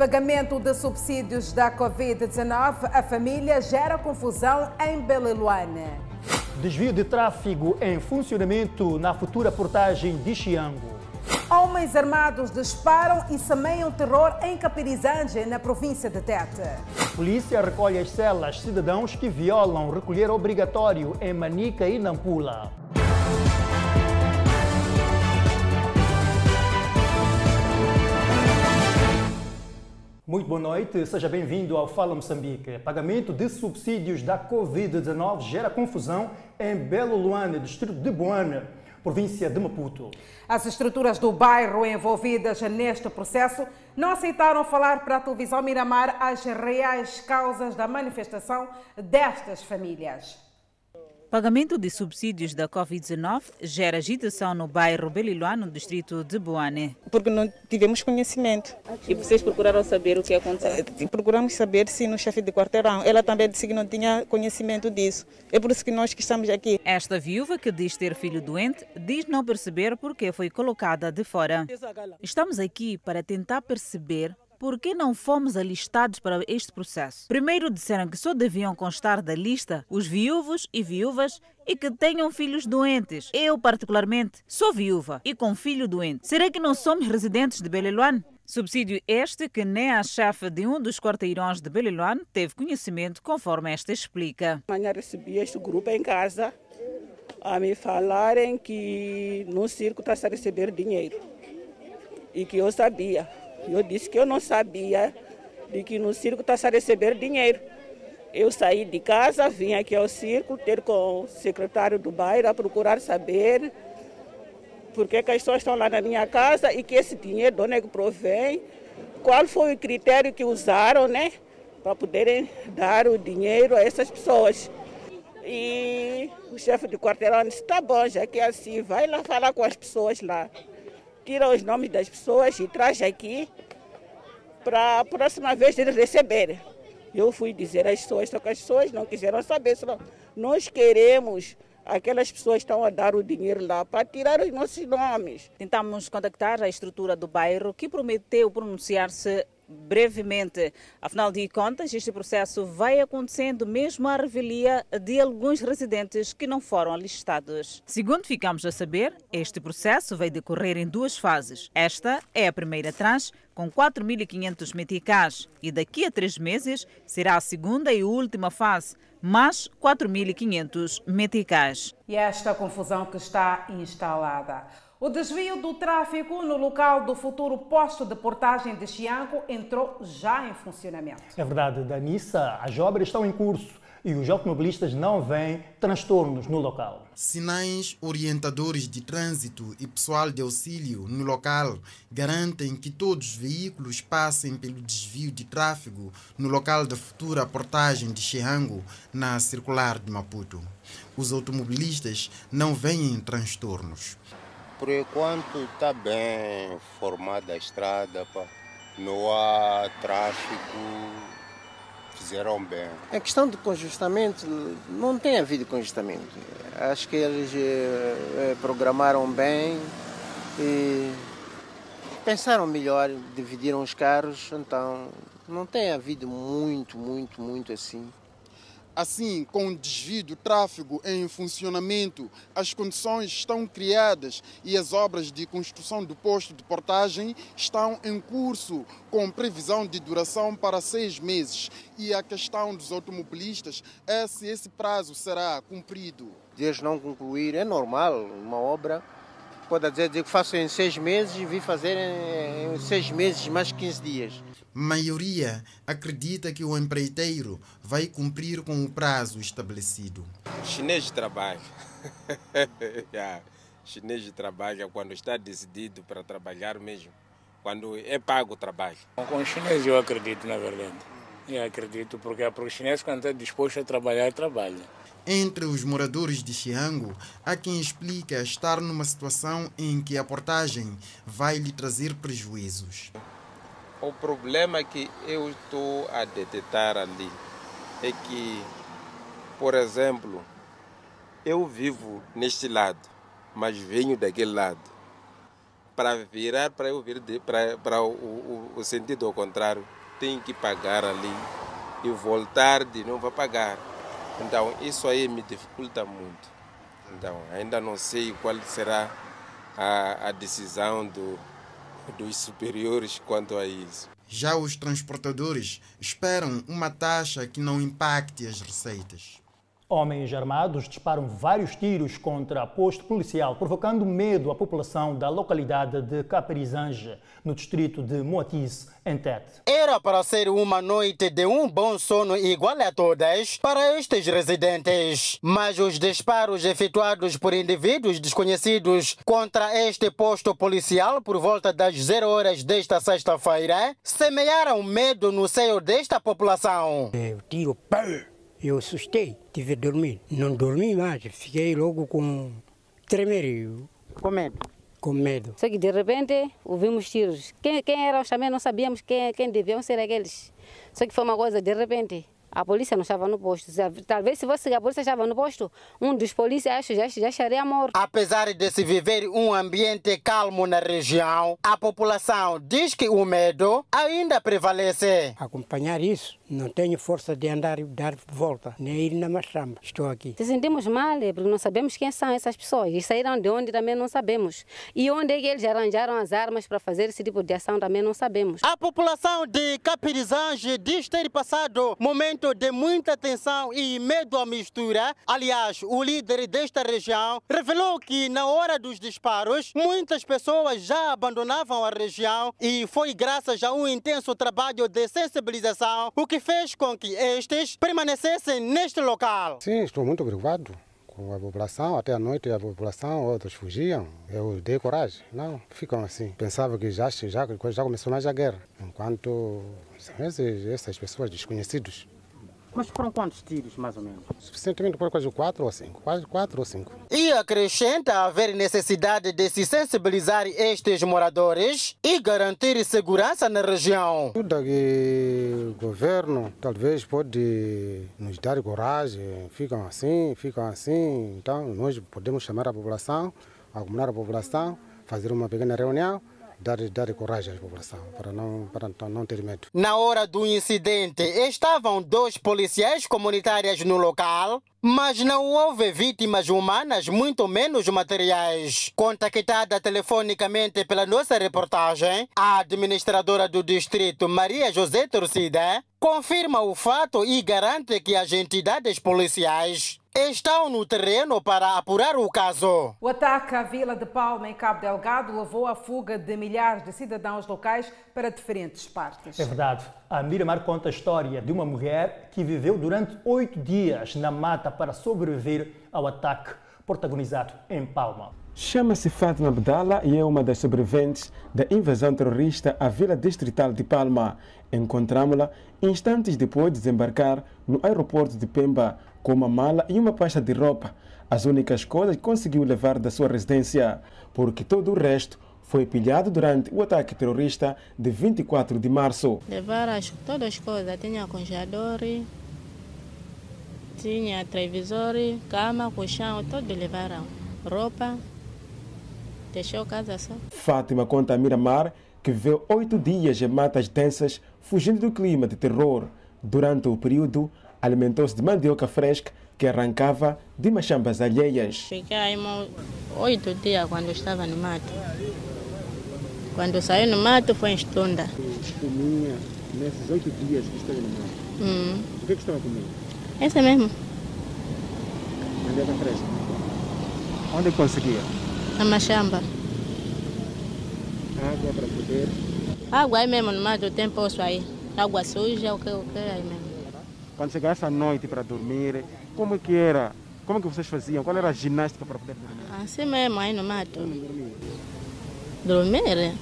Pagamento de subsídios da Covid-19 à família gera confusão em Beleluane. Desvio de tráfego em funcionamento na futura portagem de Xiango. Homens armados disparam e semeiam terror em Capirizange, na província de Tete. Polícia recolhe as celas cidadãos que violam recolher obrigatório em Manica e Nampula. Muito boa noite, seja bem-vindo ao Fala Moçambique. Pagamento de subsídios da Covid-19 gera confusão em Belo Luane, distrito de Boane, província de Maputo. As estruturas do bairro envolvidas neste processo não aceitaram falar para a televisão Miramar as reais causas da manifestação destas famílias. Pagamento de subsídios da Covid-19 gera agitação no bairro Beliloa, no distrito de Boane. Porque não tivemos conhecimento. E vocês procuraram saber o que aconteceu? Procuramos saber se no chefe de quarteirão. Ela também disse que não tinha conhecimento disso. É por isso que nós que estamos aqui. Esta viúva, que diz ter filho doente, diz não perceber porque foi colocada de fora. Estamos aqui para tentar perceber por que não fomos alistados para este processo? Primeiro disseram que só deviam constar da lista os viúvos e viúvas e que tenham filhos doentes. Eu, particularmente, sou viúva e com filho doente. Será que não somos residentes de Beleluane? Subsídio este que nem a chefe de um dos quarteirões de Beleluane teve conhecimento, conforme esta explica. Amanhã recebi este grupo em casa a me falarem que no circo está a receber dinheiro e que eu sabia. Eu disse que eu não sabia de que no circo está a receber dinheiro. Eu saí de casa, vim aqui ao circo, ter com o secretário do bairro a procurar saber por que, as pessoas estão lá na minha casa e que esse dinheiro de onde é que provém, qual foi o critério que usaram, né, para poderem dar o dinheiro a essas pessoas. E o chefe de quarteirão disse, tá bom, já que é assim, vai lá falar com as pessoas lá tira os nomes das pessoas e traz aqui para a próxima vez eles receberem. Eu fui dizer às pessoas, só que as pessoas não quiseram saber, senão nós queremos aquelas pessoas estão a dar o dinheiro lá para tirar os nossos nomes. Tentamos contactar a estrutura do bairro que prometeu pronunciar-se brevemente. Afinal de contas, este processo vai acontecendo mesmo à revelia de alguns residentes que não foram alistados. Segundo ficamos a saber, este processo vai decorrer em duas fases. Esta é a primeira tranche, com 4.500 meticais, e daqui a três meses será a segunda e última fase, mais 4.500 meticais. E esta confusão que está instalada. O desvio do tráfego no local do futuro posto de portagem de Chianco entrou já em funcionamento. É verdade, Danissa, as obras estão em curso e os automobilistas não veem transtornos no local. Sinais orientadores de trânsito e pessoal de auxílio no local garantem que todos os veículos passem pelo desvio de tráfego no local da futura portagem de Chiango na circular de Maputo. Os automobilistas não veem transtornos. Por enquanto está bem formada a estrada, pá. não há tráfego, fizeram bem. A questão de congestamento, não tem havido congestamento. Acho que eles eh, programaram bem e pensaram melhor, dividiram os carros, então não tem havido muito, muito, muito assim. Assim, com o desvio do tráfego em funcionamento, as condições estão criadas e as obras de construção do posto de portagem estão em curso, com previsão de duração para seis meses. E a questão dos automobilistas é se esse prazo será cumprido. Deus não concluir, é normal, uma obra pode dizer, que faço em seis meses e vi fazer em seis meses, mais 15 dias maioria acredita que o empreiteiro vai cumprir com o prazo estabelecido. Chinês de trabalho. yeah. Chinês trabalha quando está decidido para trabalhar mesmo, quando é pago o trabalho. Com o chinês eu acredito, na verdade. Eu acredito, porque, porque o chinês quando está disposto a trabalhar, trabalha. Entre os moradores de Xiango, há quem explica estar numa situação em que a portagem vai lhe trazer prejuízos. O problema que eu estou a detectar ali é que, por exemplo, eu vivo neste lado, mas venho daquele lado. para virar para eu vir para, o, o, o sentido ao contrário, tem que pagar ali e voltar de novo a pagar. Então isso aí me dificulta muito. Então ainda não sei qual será a, a decisão do, dos superiores quanto a isso. Já os transportadores esperam uma taxa que não impacte as receitas. Homens armados disparam vários tiros contra posto policial, provocando medo à população da localidade de Caperizange, no distrito de Moatize, em Tete. Era para ser uma noite de um bom sono igual a todas para estes residentes. Mas os disparos efetuados por indivíduos desconhecidos contra este posto policial por volta das zero horas desta sexta-feira semearam medo no seio desta população. É, tiro, pá! Eu assustei, tive que dormir. Não dormi mais, fiquei logo com tremer. Com medo? Com medo. Só que de repente ouvimos tiros. Quem, quem eram também não sabíamos quem, quem deviam ser aqueles. Só que foi uma coisa de repente. A polícia não estava no posto. Talvez se fosse a polícia estava no posto, um dos policiais já, já estaria morto. Apesar de se viver um ambiente calmo na região, a população diz que o medo ainda prevalece. Acompanhar isso, não tenho força de andar e dar volta, nem ir na machamba. Estou aqui. Se sentimos mal, porque não sabemos quem são essas pessoas. E saíram de onde também não sabemos. E onde é que eles arranjaram as armas para fazer esse tipo de ação também não sabemos. A população de Capirizange diz ter passado momentos de muita tensão e medo à mistura. Aliás, o líder desta região revelou que na hora dos disparos, muitas pessoas já abandonavam a região e foi graças a um intenso trabalho de sensibilização o que fez com que estes permanecessem neste local. Sim, estou muito preocupado com a população, até à noite a população, outros fugiam. Eu dei coragem. Não, ficam assim. Pensava que já, já, já começou mais a guerra. Enquanto essas pessoas desconhecidas mas foram quantos tiros, mais ou menos? Suficientemente por quase quatro ou cinco. Quase quatro ou cinco. E acrescenta haver necessidade de se sensibilizar estes moradores e garantir segurança na região. Tudo que o governo talvez pode nos dar coragem. Ficam assim, ficam assim. Então nós podemos chamar a população, acumular a população, fazer uma pequena reunião dar, dar coragem à população para não, para não ter medo. Na hora do incidente, estavam dois policiais comunitários no local, mas não houve vítimas humanas, muito menos materiais. Contactada telefonicamente pela nossa reportagem, a administradora do distrito, Maria José Torcida, confirma o fato e garante que as entidades policiais estão no terreno para apurar o caso. O ataque à Vila de Palma, em Cabo Delgado, levou à fuga de milhares de cidadãos locais para diferentes partes. É verdade. A Miramar conta a história de uma mulher que viveu durante oito dias na mata para sobreviver ao ataque protagonizado em Palma. Chama-se Fátima Abdala e é uma das sobreviventes da invasão terrorista à Vila Distrital de Palma. Encontramos-la instantes depois de desembarcar no aeroporto de Pemba com uma mala e uma pasta de roupa, as únicas coisas que conseguiu levar da sua residência, porque todo o resto foi pilhado durante o ataque terrorista de 24 de março. Levaram as, todas as coisas, tinha congelador, tinha televisor, cama, colchão, tudo levaram. Roupa, deixou casa só. Fátima conta a Miramar que viveu oito dias em matas densas, fugindo do clima de terror. Durante o período, alimentou-se de mandioca fresca que arrancava de machambas alheias. Fiquei aí oito dias quando estava no mato. Quando saiu no mato foi em Estunda. Comia nesses oito dias que esteve no mato? Hum. O que, é que estava comendo? Esse mesmo. Mandioca fresca? Onde conseguia? Na machamba. Água para beber? Água aí mesmo no mato tem poço aí. Água suja, o que, o que aí mesmo. Quando chegasse à noite para dormir, como que era? Como que vocês faziam? Qual era a ginástica para poder dormir? Assim mesmo, aí no mato. Dormir?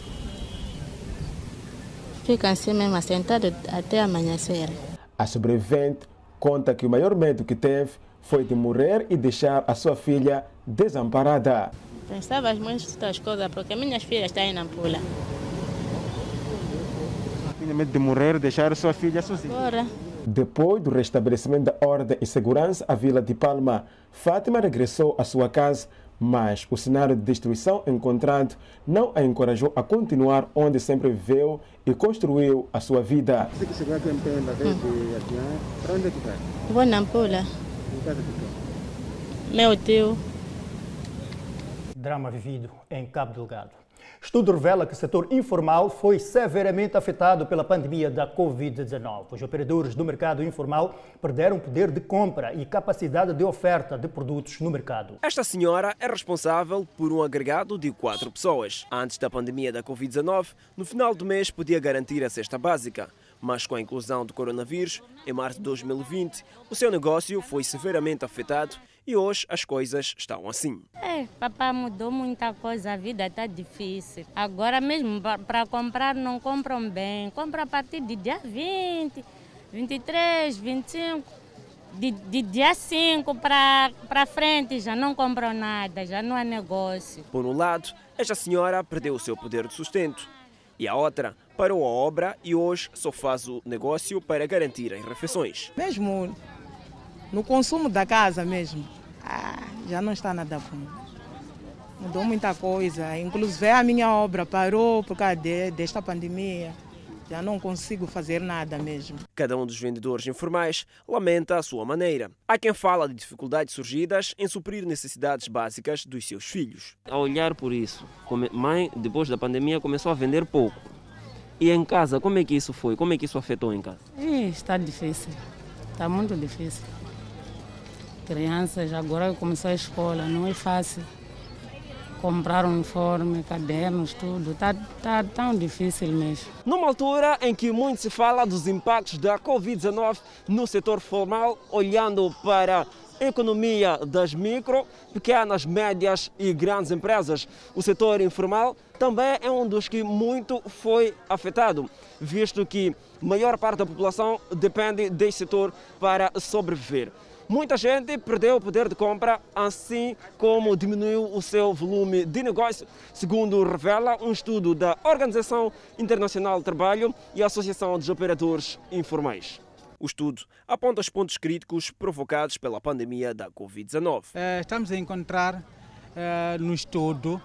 Fica assim mesmo, sentado até amanhecer. A sobrevivente conta que o maior medo que teve foi de morrer e deixar a sua filha desamparada. Pensava muitas coisas, porque minhas filhas estão aí na pula. Tinha medo de morrer e deixar a sua filha sozinha? Bora. Depois do restabelecimento da ordem e segurança à Vila de Palma, Fátima regressou à sua casa Mas o cenário de destruição encontrado não a encorajou a continuar onde sempre viveu e construiu a sua vida. Onde é? Vou na quem? Meu tio. Drama vivido em Cabo Delgado. Estudo revela que o setor informal foi severamente afetado pela pandemia da Covid-19. Os operadores do mercado informal perderam poder de compra e capacidade de oferta de produtos no mercado. Esta senhora é responsável por um agregado de quatro pessoas. Antes da pandemia da Covid-19, no final do mês podia garantir a cesta básica. Mas com a inclusão do coronavírus, em março de 2020, o seu negócio foi severamente afetado e hoje as coisas estão assim. É, papai mudou muita coisa, a vida está difícil. Agora mesmo para comprar não compram bem, compra a partir de dia 20, 23, 25. De, de dia 5 para frente já não compram nada, já não há negócio. Por um lado, esta senhora perdeu o seu poder de sustento e a outra parou a obra e hoje só faz o negócio para garantir as refeições. Mesmo no consumo da casa mesmo, ah, já não está nada bom. Mudou muita coisa, inclusive a minha obra parou por causa de, desta pandemia. Já não consigo fazer nada mesmo. Cada um dos vendedores informais lamenta a sua maneira. Há quem fala de dificuldades surgidas em suprir necessidades básicas dos seus filhos. A olhar por isso, mãe, depois da pandemia, começou a vender pouco. E em casa, como é que isso foi? Como é que isso afetou em casa? está difícil. Está muito difícil. Crianças agora começou a escola, não é fácil. Comprar uniforme, cadernos, tudo. Está tá tão difícil mesmo. Numa altura em que muito se fala dos impactos da Covid-19 no setor formal, olhando para economia das micro, pequenas, médias e grandes empresas, o setor informal também é um dos que muito foi afetado, visto que maior parte da população depende deste setor para sobreviver. Muita gente perdeu o poder de compra, assim como diminuiu o seu volume de negócio, segundo revela um estudo da Organização Internacional do Trabalho e a Associação dos Operadores Informais. O estudo aponta os pontos críticos provocados pela pandemia da Covid-19. Eh, estamos a encontrar eh, no estudo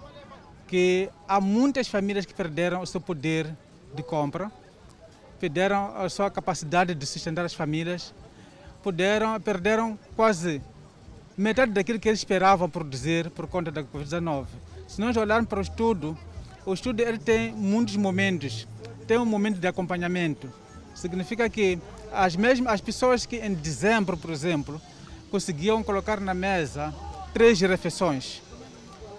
que há muitas famílias que perderam o seu poder de compra, perderam a sua capacidade de sustentar as famílias puderam, perderam quase metade daquilo que eles esperavam produzir por conta da Covid-19. Se nós olharmos para o estudo, o estudo ele tem muitos momentos. Tem um momento de acompanhamento. Significa que as mesmas as pessoas que em dezembro, por exemplo, conseguiam colocar na mesa três refeições.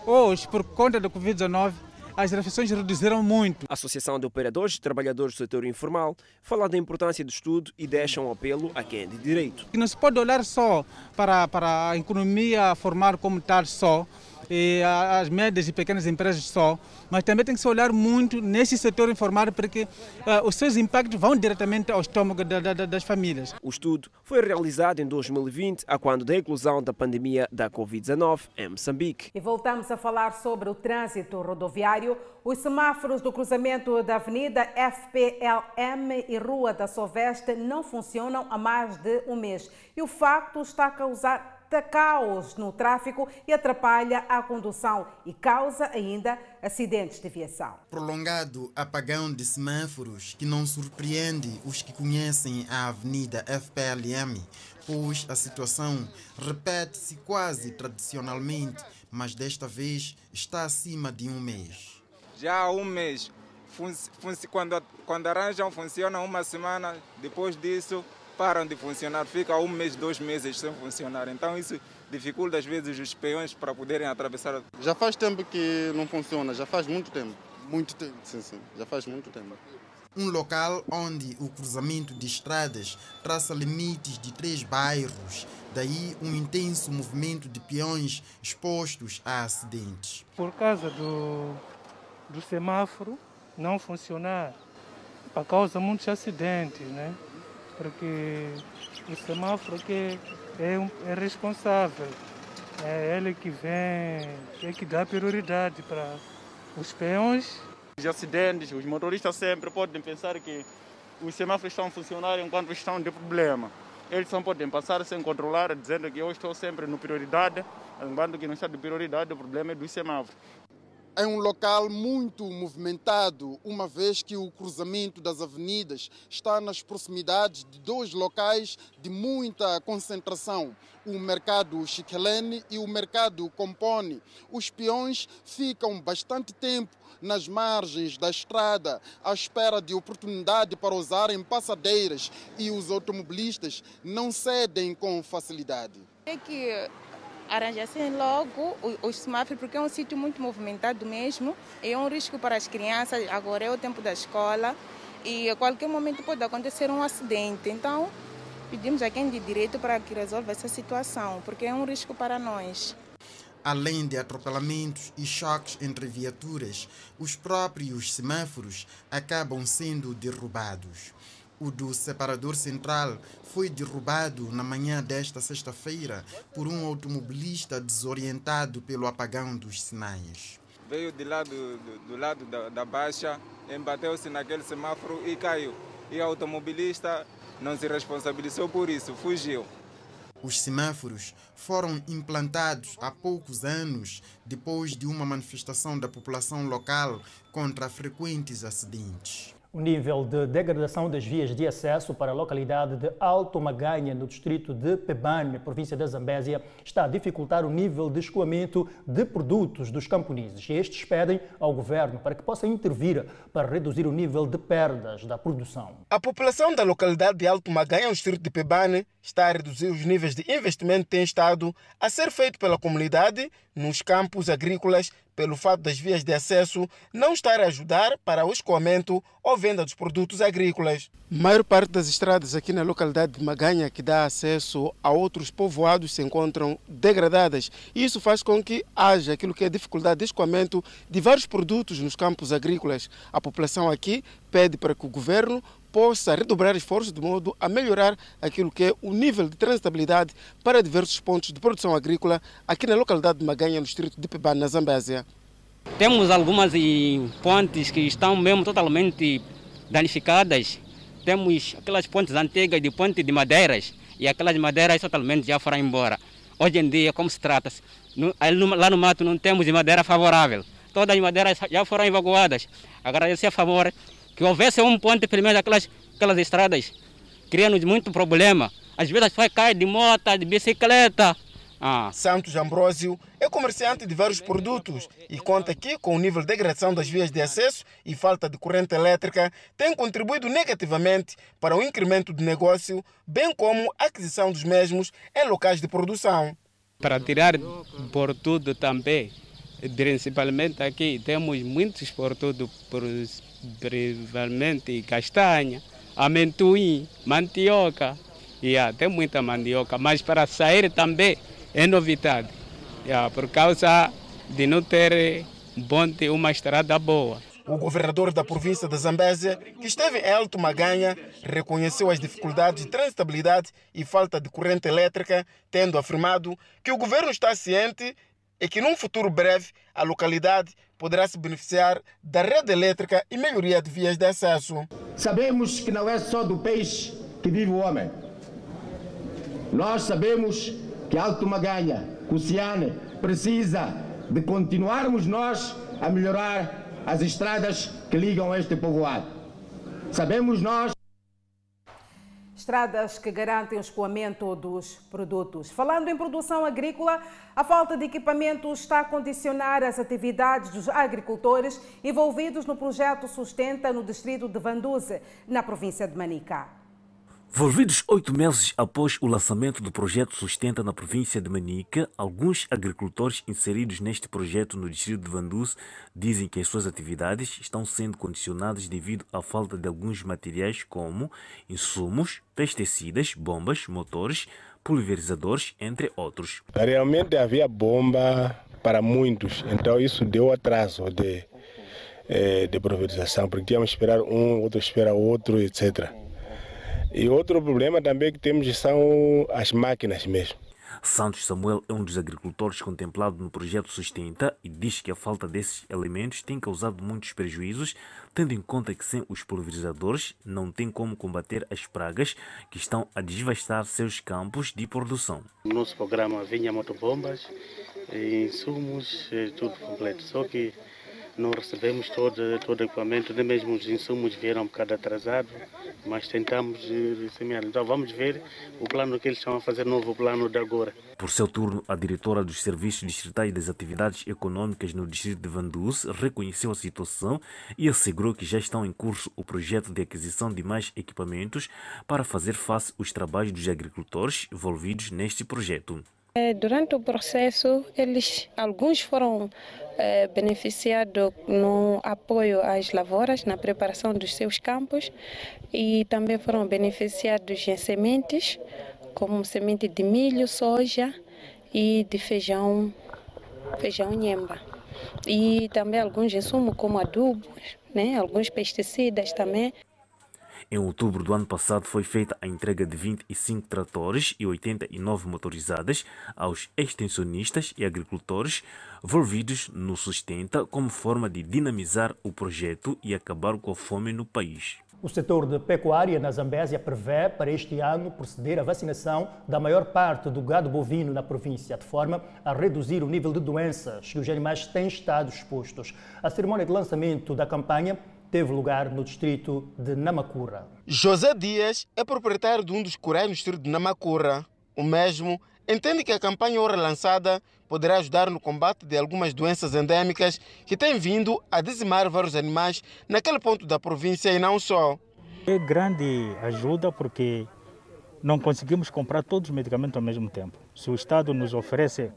Hoje, por conta da Covid-19, as refeições reduziram muito. A Associação de Operadores e Trabalhadores do Setor Informal fala da importância do estudo e deixa um apelo a quem é de direito. Não se pode olhar só para, para a economia formal como tal só, e as médias e pequenas empresas só, mas também tem que se olhar muito nesse setor informal porque uh, os seus impactos vão diretamente ao estômago da, da, das famílias. O estudo foi realizado em 2020, a quando da inclusão da pandemia da Covid-19 em Moçambique. E voltamos a falar sobre o trânsito rodoviário. Os semáforos do cruzamento da Avenida FPLM e Rua da Soveste não funcionam há mais de um mês. E o facto está a causar caos no tráfego e atrapalha a condução e causa ainda acidentes de viação. Prolongado apagão de semáforos que não surpreende os que conhecem a Avenida FPLM, pois a situação repete-se quase tradicionalmente, mas desta vez está acima de um mês. Já há um mês, quando, quando arranjam, funciona uma semana, depois disso param de funcionar, fica um mês, dois meses sem funcionar. Então isso dificulta às vezes os peões para poderem atravessar. Já faz tempo que não funciona, já faz muito tempo. Muito tempo. Sim, sim, já faz muito tempo. Um local onde o cruzamento de estradas traça limites de três bairros, daí um intenso movimento de peões expostos a acidentes. Por causa do, do semáforo não funcionar, causa muitos acidentes, né? Porque o semáforo que é, é responsável, é ele que vem, é que dá prioridade para os peões. Os acidentes, os motoristas sempre podem pensar que os semáforos estão funcionando enquanto estão de problema. eles só podem passar sem controlar, dizendo que eu estou sempre no prioridade, enquanto que não está de prioridade, o problema é do semáforo. É um local muito movimentado, uma vez que o cruzamento das avenidas está nas proximidades de dois locais de muita concentração, o mercado Chiquelene e o mercado Compone. Os peões ficam bastante tempo nas margens da estrada, à espera de oportunidade para usarem passadeiras e os automobilistas não cedem com facilidade. É que arranjassem logo os semáforos, porque é um sítio muito movimentado mesmo, é um risco para as crianças, agora é o tempo da escola e a qualquer momento pode acontecer um acidente. Então, pedimos a quem de direito para que resolva essa situação, porque é um risco para nós. Além de atropelamentos e choques entre viaturas, os próprios semáforos acabam sendo derrubados. O do separador central foi derrubado na manhã desta sexta-feira por um automobilista desorientado pelo apagão dos sinais. Veio de lá do, do, do lado da, da baixa, embateu-se naquele semáforo e caiu. E o automobilista não se responsabilizou por isso, fugiu. Os semáforos foram implantados há poucos anos, depois de uma manifestação da população local contra frequentes acidentes. O nível de degradação das vias de acesso para a localidade de Alto Maganha, no distrito de Pebane, província da Zambésia, está a dificultar o nível de escoamento de produtos dos camponeses. Estes pedem ao governo para que possa intervir para reduzir o nível de perdas da produção. A população da localidade de Alto Maganha, no distrito de Pebane, está a reduzir os níveis de investimento que tem estado a ser feito pela comunidade nos campos agrícolas pelo fato das vias de acesso não estar a ajudar para o escoamento ou venda dos produtos agrícolas. A maior parte das estradas aqui na localidade de Maganha que dá acesso a outros povoados se encontram degradadas. Isso faz com que haja aquilo que é dificuldade de escoamento de vários produtos nos campos agrícolas. A população aqui pede para que o governo possa redobrar esforços de modo a melhorar aquilo que é o nível de transitabilidade para diversos pontos de produção agrícola aqui na localidade de Maganha, no distrito de Pebane, na Zambésia. Temos algumas pontes que estão mesmo totalmente danificadas. Temos aquelas pontes antigas de ponte de madeiras e aquelas madeiras totalmente já foram embora. Hoje em dia, como se trata? lá no mato não temos madeira favorável. Todas as madeiras já foram evacuadas. Agradecer a favor que houvesse um ponte, pelo menos aquelas, aquelas estradas, criando muito problema. Às vezes as pessoas caem de moto, de bicicleta. Ah. Santos Ambrósio é comerciante de vários produtos e conta aqui com o nível de degradação das vias de acesso e falta de corrente elétrica tem contribuído negativamente para o incremento do negócio, bem como a aquisição dos mesmos em locais de produção. Para tirar por tudo também, principalmente aqui, temos muitos por tudo, principalmente castanha, amendoim, mandioca. Yeah, tem muita mandioca, mas para sair também é novidade, yeah, por causa de não ter ponte, uma estrada boa. O governador da província da Zambésia, que esteve em Alto Maganha, reconheceu as dificuldades de transitabilidade e falta de corrente elétrica, tendo afirmado que o governo está ciente e que num futuro breve a localidade poderá se beneficiar da rede elétrica e melhoria de vias de acesso. Sabemos que não é só do peixe que vive o homem. Nós sabemos que Alto Maganha, Cuciane, precisa de continuarmos nós a melhorar as estradas que ligam este povoado. Sabemos nós estradas que garantem o escoamento dos produtos. Falando em produção agrícola, a falta de equipamento está a condicionar as atividades dos agricultores envolvidos no projeto Sustenta no distrito de Vanduze, na província de Manicá. Volvidos oito meses após o lançamento do projeto Sustenta na província de Manica, alguns agricultores inseridos neste projeto no distrito de Vanduz dizem que as suas atividades estão sendo condicionadas devido à falta de alguns materiais como insumos, pesticidas, bombas, motores, pulverizadores, entre outros. Realmente havia bomba para muitos, então isso deu atraso de, eh, de pulverização, porque tínhamos que esperar um, outro espera outro, etc. E outro problema também que temos são as máquinas mesmo. Santos Samuel é um dos agricultores contemplado no projeto Sustenta e diz que a falta desses elementos tem causado muitos prejuízos, tendo em conta que sem os pulverizadores não tem como combater as pragas que estão a desvastar seus campos de produção. No nosso programa vinha motobombas, insumos, tudo completo, só que não recebemos todo, todo o equipamento, nem mesmo os insumos vieram um bocado atrasados, mas tentamos semear. Então vamos ver o plano que eles estão a fazer, novo plano de agora. Por seu turno, a diretora dos Serviços Distritais das Atividades Econômicas no Distrito de Vanduz reconheceu a situação e assegurou que já estão em curso o projeto de aquisição de mais equipamentos para fazer face aos trabalhos dos agricultores envolvidos neste projeto. Durante o processo, eles, alguns foram eh, beneficiados no apoio às lavouras, na preparação dos seus campos, e também foram beneficiados em sementes, como semente de milho, soja e de feijão, feijão nhemba. E também alguns insumos como adubos, né, alguns pesticidas também. Em outubro do ano passado foi feita a entrega de 25 tratores e 89 motorizadas aos extensionistas e agricultores envolvidos no Sustenta como forma de dinamizar o projeto e acabar com a fome no país. O setor de pecuária na Zambésia prevê para este ano proceder à vacinação da maior parte do gado bovino na província, de forma a reduzir o nível de doenças que os animais têm estado expostos. A cerimônia de lançamento da campanha teve lugar no distrito de Namacura. José Dias é proprietário de um dos curais no distrito de Namacura. O mesmo entende que a campanha ora lançada poderá ajudar no combate de algumas doenças endêmicas que têm vindo a dizimar vários animais naquele ponto da província e não só. É grande ajuda porque não conseguimos comprar todos os medicamentos ao mesmo tempo. Se o Estado nos oferece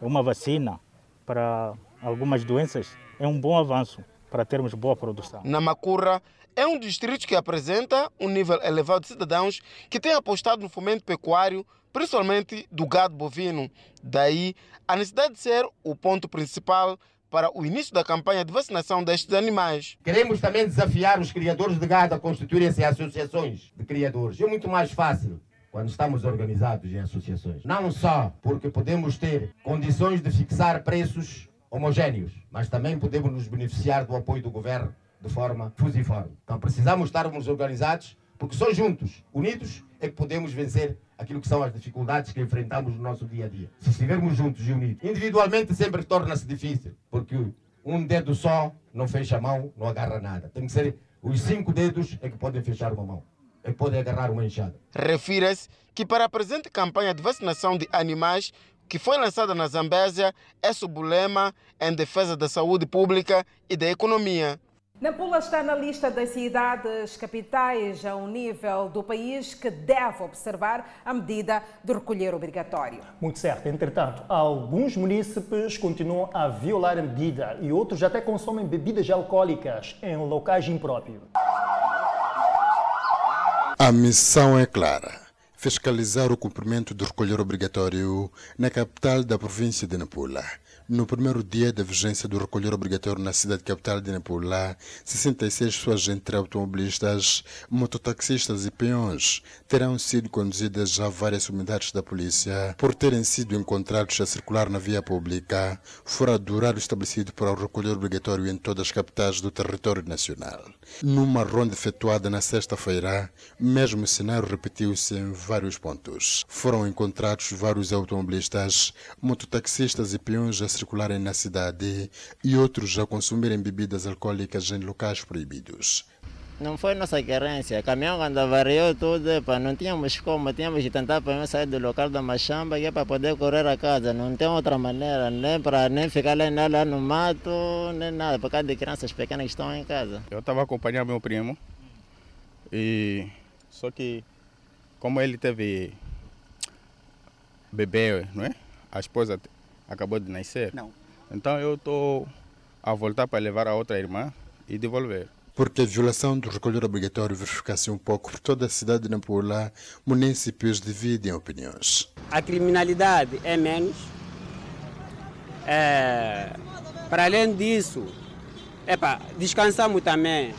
uma vacina para algumas doenças, é um bom avanço para termos boa produção. Namacurra é um distrito que apresenta um nível elevado de cidadãos que têm apostado no fomento pecuário, principalmente do gado bovino. Daí a necessidade de ser o ponto principal para o início da campanha de vacinação destes animais. Queremos também desafiar os criadores de gado a constituírem-se em associações de criadores. É muito mais fácil quando estamos organizados em associações. Não só porque podemos ter condições de fixar preços homogéneos, mas também podemos nos beneficiar do apoio do governo de forma fusiforme. Então precisamos estarmos organizados, porque só juntos, unidos, é que podemos vencer aquilo que são as dificuldades que enfrentamos no nosso dia a dia. Se estivermos juntos e unidos. Individualmente sempre torna-se difícil, porque um dedo só não fecha a mão, não agarra nada. Tem que ser os cinco dedos é que podem fechar uma mão, é que podem agarrar uma enxada. Refira-se que para a presente campanha de vacinação de animais que foi lançada na Zambésia é sob o lema em defesa da saúde pública e da economia. Nampula está na lista das cidades capitais a um nível do país que deve observar a medida de recolher obrigatório. Muito certo. Entretanto, alguns munícipes continuam a violar a medida e outros até consomem bebidas alcoólicas em locais impróprios. A missão é clara fiscalizar o cumprimento do recolher obrigatório na capital da província de Nampula. No primeiro dia da vigência do recolher obrigatório na cidade capital de Nampula, 66 pessoas entre automobilistas, mototaxistas e peões terão sido conduzidas a várias unidades da polícia por terem sido encontrados a circular na via pública fora do horário estabelecido para o recolher obrigatório em todas as capitais do território nacional. Numa ronda efetuada na sexta-feira, mesmo cenário repetiu-se em vários pontos. Foram encontrados vários automobilistas, mototaxistas e peões a circularem na cidade e outros a consumirem bebidas alcoólicas em locais proibidos. Não foi nossa querência. O caminhão quando avariou tudo, epa, não tínhamos como, tínhamos de tentar para sair do local da machamba é para poder correr a casa. Não tem outra maneira, nem para nem ficar lá, lá no mato, nem nada, por causa de crianças pequenas que estão em casa. Eu estava acompanhando meu primo e só que como ele teve bebê, não é? A esposa acabou de nascer. Não. Então eu estou a voltar para levar a outra irmã e devolver. Porque a violação do recolher obrigatório verifica-se um pouco por toda a cidade de Nampula, municípios dividem opiniões. A criminalidade é menos. É, para além disso, epa, descansamos também.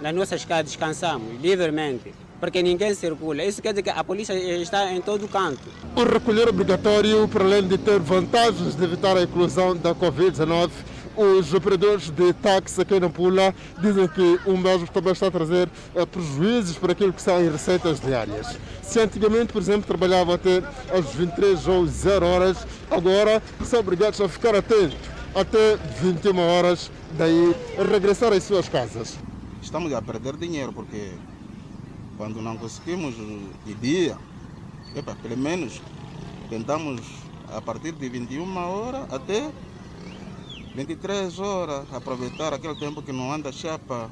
Nas nossas casas descansamos livremente. Porque ninguém circula. Isso quer dizer que a polícia está em todo canto. O recolher obrigatório, para além de ter vantagens de evitar a inclusão da Covid-19, os operadores de táxi aqui na Pula dizem que o mesmo também está a trazer eh, prejuízos para aquilo que são as receitas diárias. Se antigamente, por exemplo, trabalhavam até às 23 ou 0 horas, agora são obrigados a ficar atentos até 21 horas, daí regressar às suas casas. Estamos a perder dinheiro porque quando não conseguimos de dia, epa, pelo menos tentamos a partir de 21 horas até 23 horas, aproveitar aquele tempo que não anda chapa.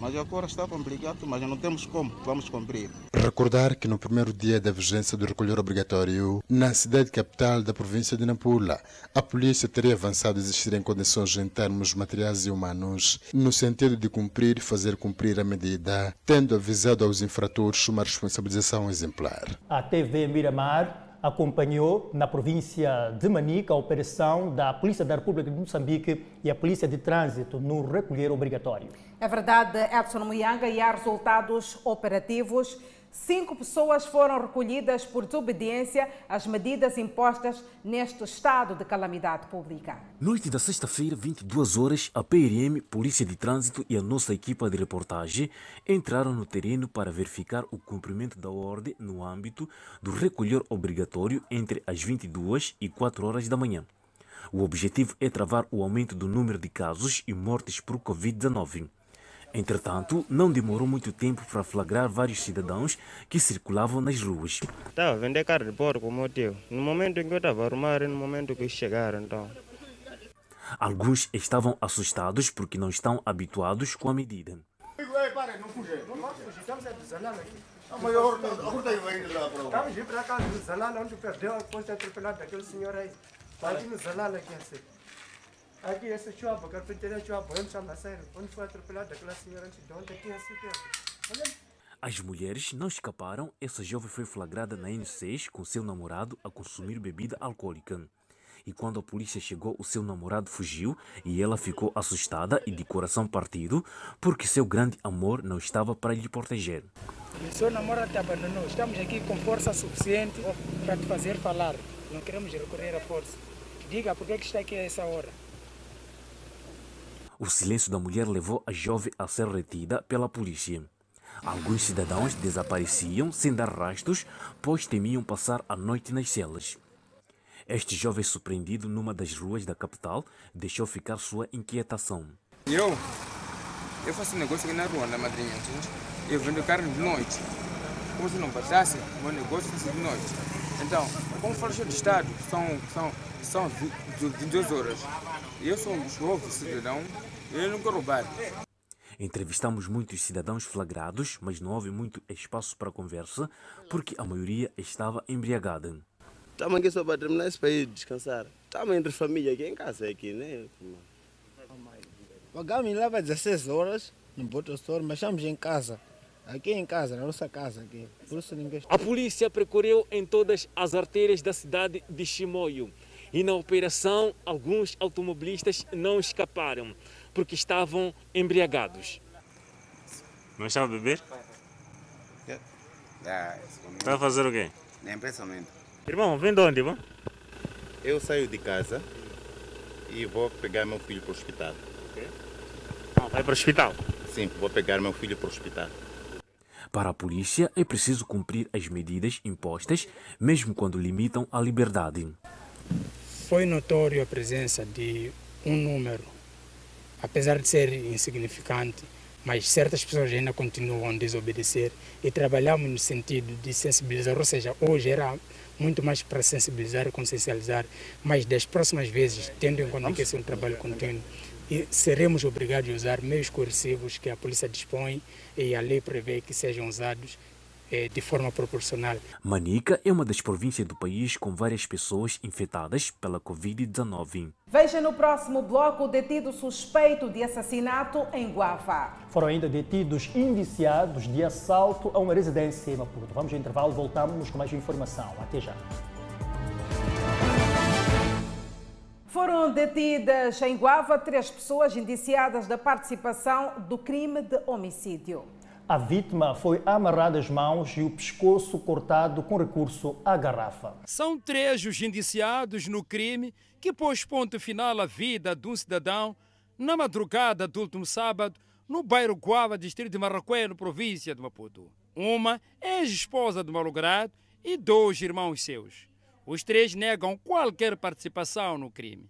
Mas agora está complicado, mas não temos como, vamos cumprir. Recordar que no primeiro dia da vigência do recolher obrigatório, na cidade capital da província de Nampula, a polícia teria avançado a existir em condições em termos materiais e humanos, no sentido de cumprir e fazer cumprir a medida, tendo avisado aos infratores uma responsabilização exemplar. A TV Miramar acompanhou na província de Manica a operação da Polícia da República de Moçambique e a Polícia de Trânsito no recolher obrigatório. É verdade, Edson Muyanga, e há resultados operativos. Cinco pessoas foram recolhidas por desobediência às medidas impostas neste estado de calamidade pública. Noite da sexta-feira, 22 horas, a PRM, Polícia de Trânsito e a nossa equipa de reportagem entraram no terreno para verificar o cumprimento da ordem no âmbito do recolher obrigatório entre as 22 e 4 horas da manhã. O objetivo é travar o aumento do número de casos e mortes por Covid-19. Entretanto, não demorou muito tempo para flagrar vários cidadãos que circulavam nas ruas. Estava a vender carne de porco, como teu. No momento em que eu estava a arrumar, no momento que chegaram, então. Alguns estavam assustados porque não estão habituados com a medida. Estamos indo para casa do Zalala, onde perdeu a coisa atropelada daquele senhor aí. Está aqui no Zalala, aqui assim. Aqui, essa chuva, carpinteira chuva, onde chama sério? Onde foi atropelada aquela senhora antes de ontem, aqui assim, Olha. As mulheres não escaparam. Essa jovem foi flagrada na N6 com seu namorado a consumir bebida alcoólica. E quando a polícia chegou, o seu namorado fugiu e ela ficou assustada e de coração partido porque seu grande amor não estava para lhe proteger. O seu namorado te abandonou. Estamos aqui com força suficiente para te fazer falar. Não queremos recorrer à força. Diga por que está aqui a essa hora. O silêncio da mulher levou a jovem a ser retida pela polícia. Alguns cidadãos desapareciam sem dar rastros, pois temiam passar a noite nas celas. Este jovem surpreendido numa das ruas da capital deixou ficar sua inquietação. Eu, eu faço negócio aqui na rua, na madrinha. Eu vendo carne de noite. Como se não bastasse, meu negócio é de noite. Então, como fala de Estado, são, são, são 22 horas. Eu sou um jovem cidadão, eu não quero roubar. Entrevistamos muitos cidadãos flagrados, mas não houve muito espaço para conversa, porque a maioria estava embriagada. Estamos aqui só para terminar esse país descansar. Estamos entre família aqui em casa, aqui, né? Pagamos lá para 16 horas no Boto Store, mas estamos em casa. Aqui em casa, na nossa casa aqui. Por isso ninguém... A polícia percorreu em todas as artérias da cidade de Chimoio. E na operação, alguns automobilistas não escaparam, porque estavam embriagados. Não estava a beber? Ah, Está a fazer o quê? É pensamento. Irmão, vem de onde, irmão? Eu saio de casa e vou pegar meu filho para o hospital. Vai para o hospital? Sim, vou pegar meu filho para o hospital. Para a polícia, é preciso cumprir as medidas impostas, mesmo quando limitam a liberdade. Foi notório a presença de um número, apesar de ser insignificante, mas certas pessoas ainda continuam a desobedecer e trabalhamos no sentido de sensibilizar, ou seja, hoje era muito mais para sensibilizar e consciencializar, mas das próximas vezes, tendo em conta que esse é um trabalho contínuo, seremos obrigados a usar meios coercivos que a polícia dispõe e a lei prevê que sejam usados eh, de forma proporcional. Manica é uma das províncias do país com várias pessoas infectadas pela Covid-19. Veja no próximo bloco o detido suspeito de assassinato em Guava. Foram ainda detidos indiciados de assalto a uma residência em Maputo. Vamos ao intervalo, voltamos com mais informação. Até já. Foram detidas em Guava três pessoas indiciadas da participação do crime de homicídio. A vítima foi amarrada às mãos e o pescoço cortado com recurso à garrafa. São três os indiciados no crime que pôs ponto final à vida de um cidadão na madrugada do último sábado no bairro Guava, distrito de Marraquém, província de Maputo. Uma ex-esposa do malogrado e dois irmãos seus. Os três negam qualquer participação no crime.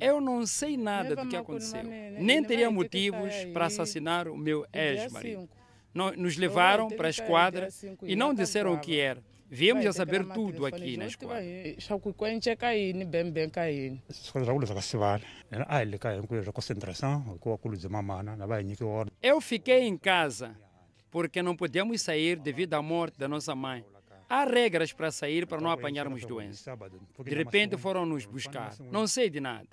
Eu não sei nada do que aconteceu. Nem teria motivos para assassinar o meu ex-marido. Nos levaram para a esquadra e não disseram o que era. Viemos a saber tudo aqui na esquadra. Eu fiquei em casa porque não podíamos sair devido à morte da nossa mãe. Há regras para sair para não apanharmos doença. De repente foram nos buscar. Não sei de nada.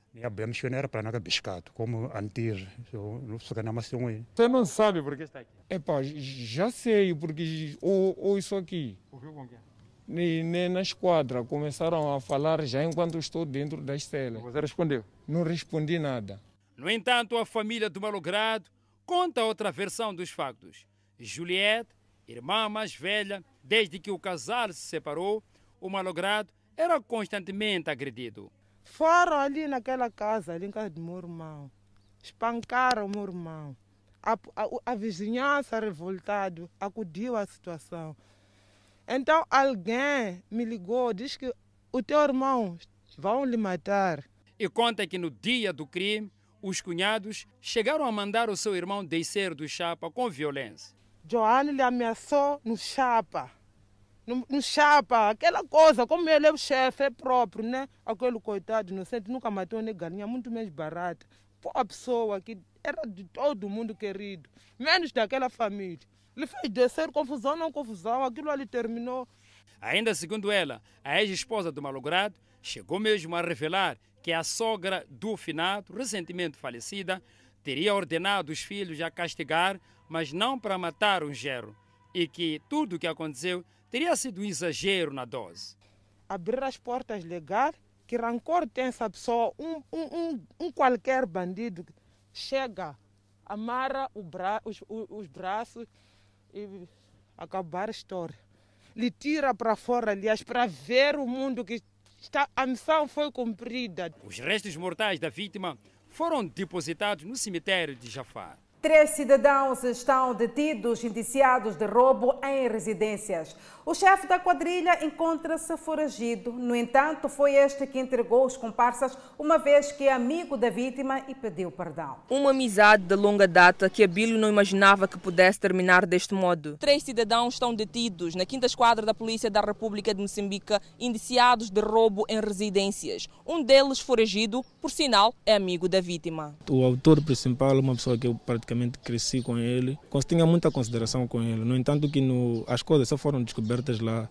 Você não sabe por que está aqui? É pá, já sei, porque ou, ou isso aqui. Ouviu com quem? Nem na esquadra começaram a falar já enquanto estou dentro da estela. Você respondeu? Não respondi nada. No entanto, a família do malogrado conta outra versão dos factos. Juliette, irmã mais velha, desde que o casal se separou, o malogrado era constantemente agredido. Foram ali naquela casa, ali em casa do meu irmão. Espancaram o meu irmão. A, a, a vizinhança revoltada acudiu à situação. Então alguém me ligou, diz que o teu irmão vão lhe matar. E conta que no dia do crime, os cunhados chegaram a mandar o seu irmão descer do chapa com violência. Joane lhe ameaçou no chapa. No, chapa, aquela coisa, como ele é o chefe, é próprio, né? Aquele coitado inocente nunca matou nem galinha, muito menos barata. A pessoa que era de todo mundo querido, menos daquela família. Ele fez descer confusão, não confusão, aquilo ali terminou. Ainda segundo ela, a ex-esposa do malogrado chegou mesmo a revelar que a sogra do finado, recentemente falecida, teria ordenado os filhos a castigar, mas não para matar um gerro, e que tudo o que aconteceu teria sido um exagero na dose. Abrir as portas legais, que rancor tem essa pessoa, um, um, um, um qualquer bandido chega, amarra bra os, os braços e acabar a história. Lhe tira para fora, aliás, para ver o mundo que está, a missão foi cumprida. Os restos mortais da vítima foram depositados no cemitério de Jafar. Três cidadãos estão detidos, indiciados de roubo em residências. O chefe da quadrilha encontra-se foragido. No entanto, foi este que entregou os comparsas, uma vez que é amigo da vítima e pediu perdão. Uma amizade de longa data que Abílio não imaginava que pudesse terminar deste modo. Três cidadãos estão detidos na quinta esquadra da Polícia da República de Moçambique, indiciados de roubo em residências. Um deles foragido, por sinal, é amigo da vítima. O autor principal é uma pessoa que eu praticamente cresci com ele, tinha muita consideração com ele. No entanto, que no, as coisas só foram descobertas lá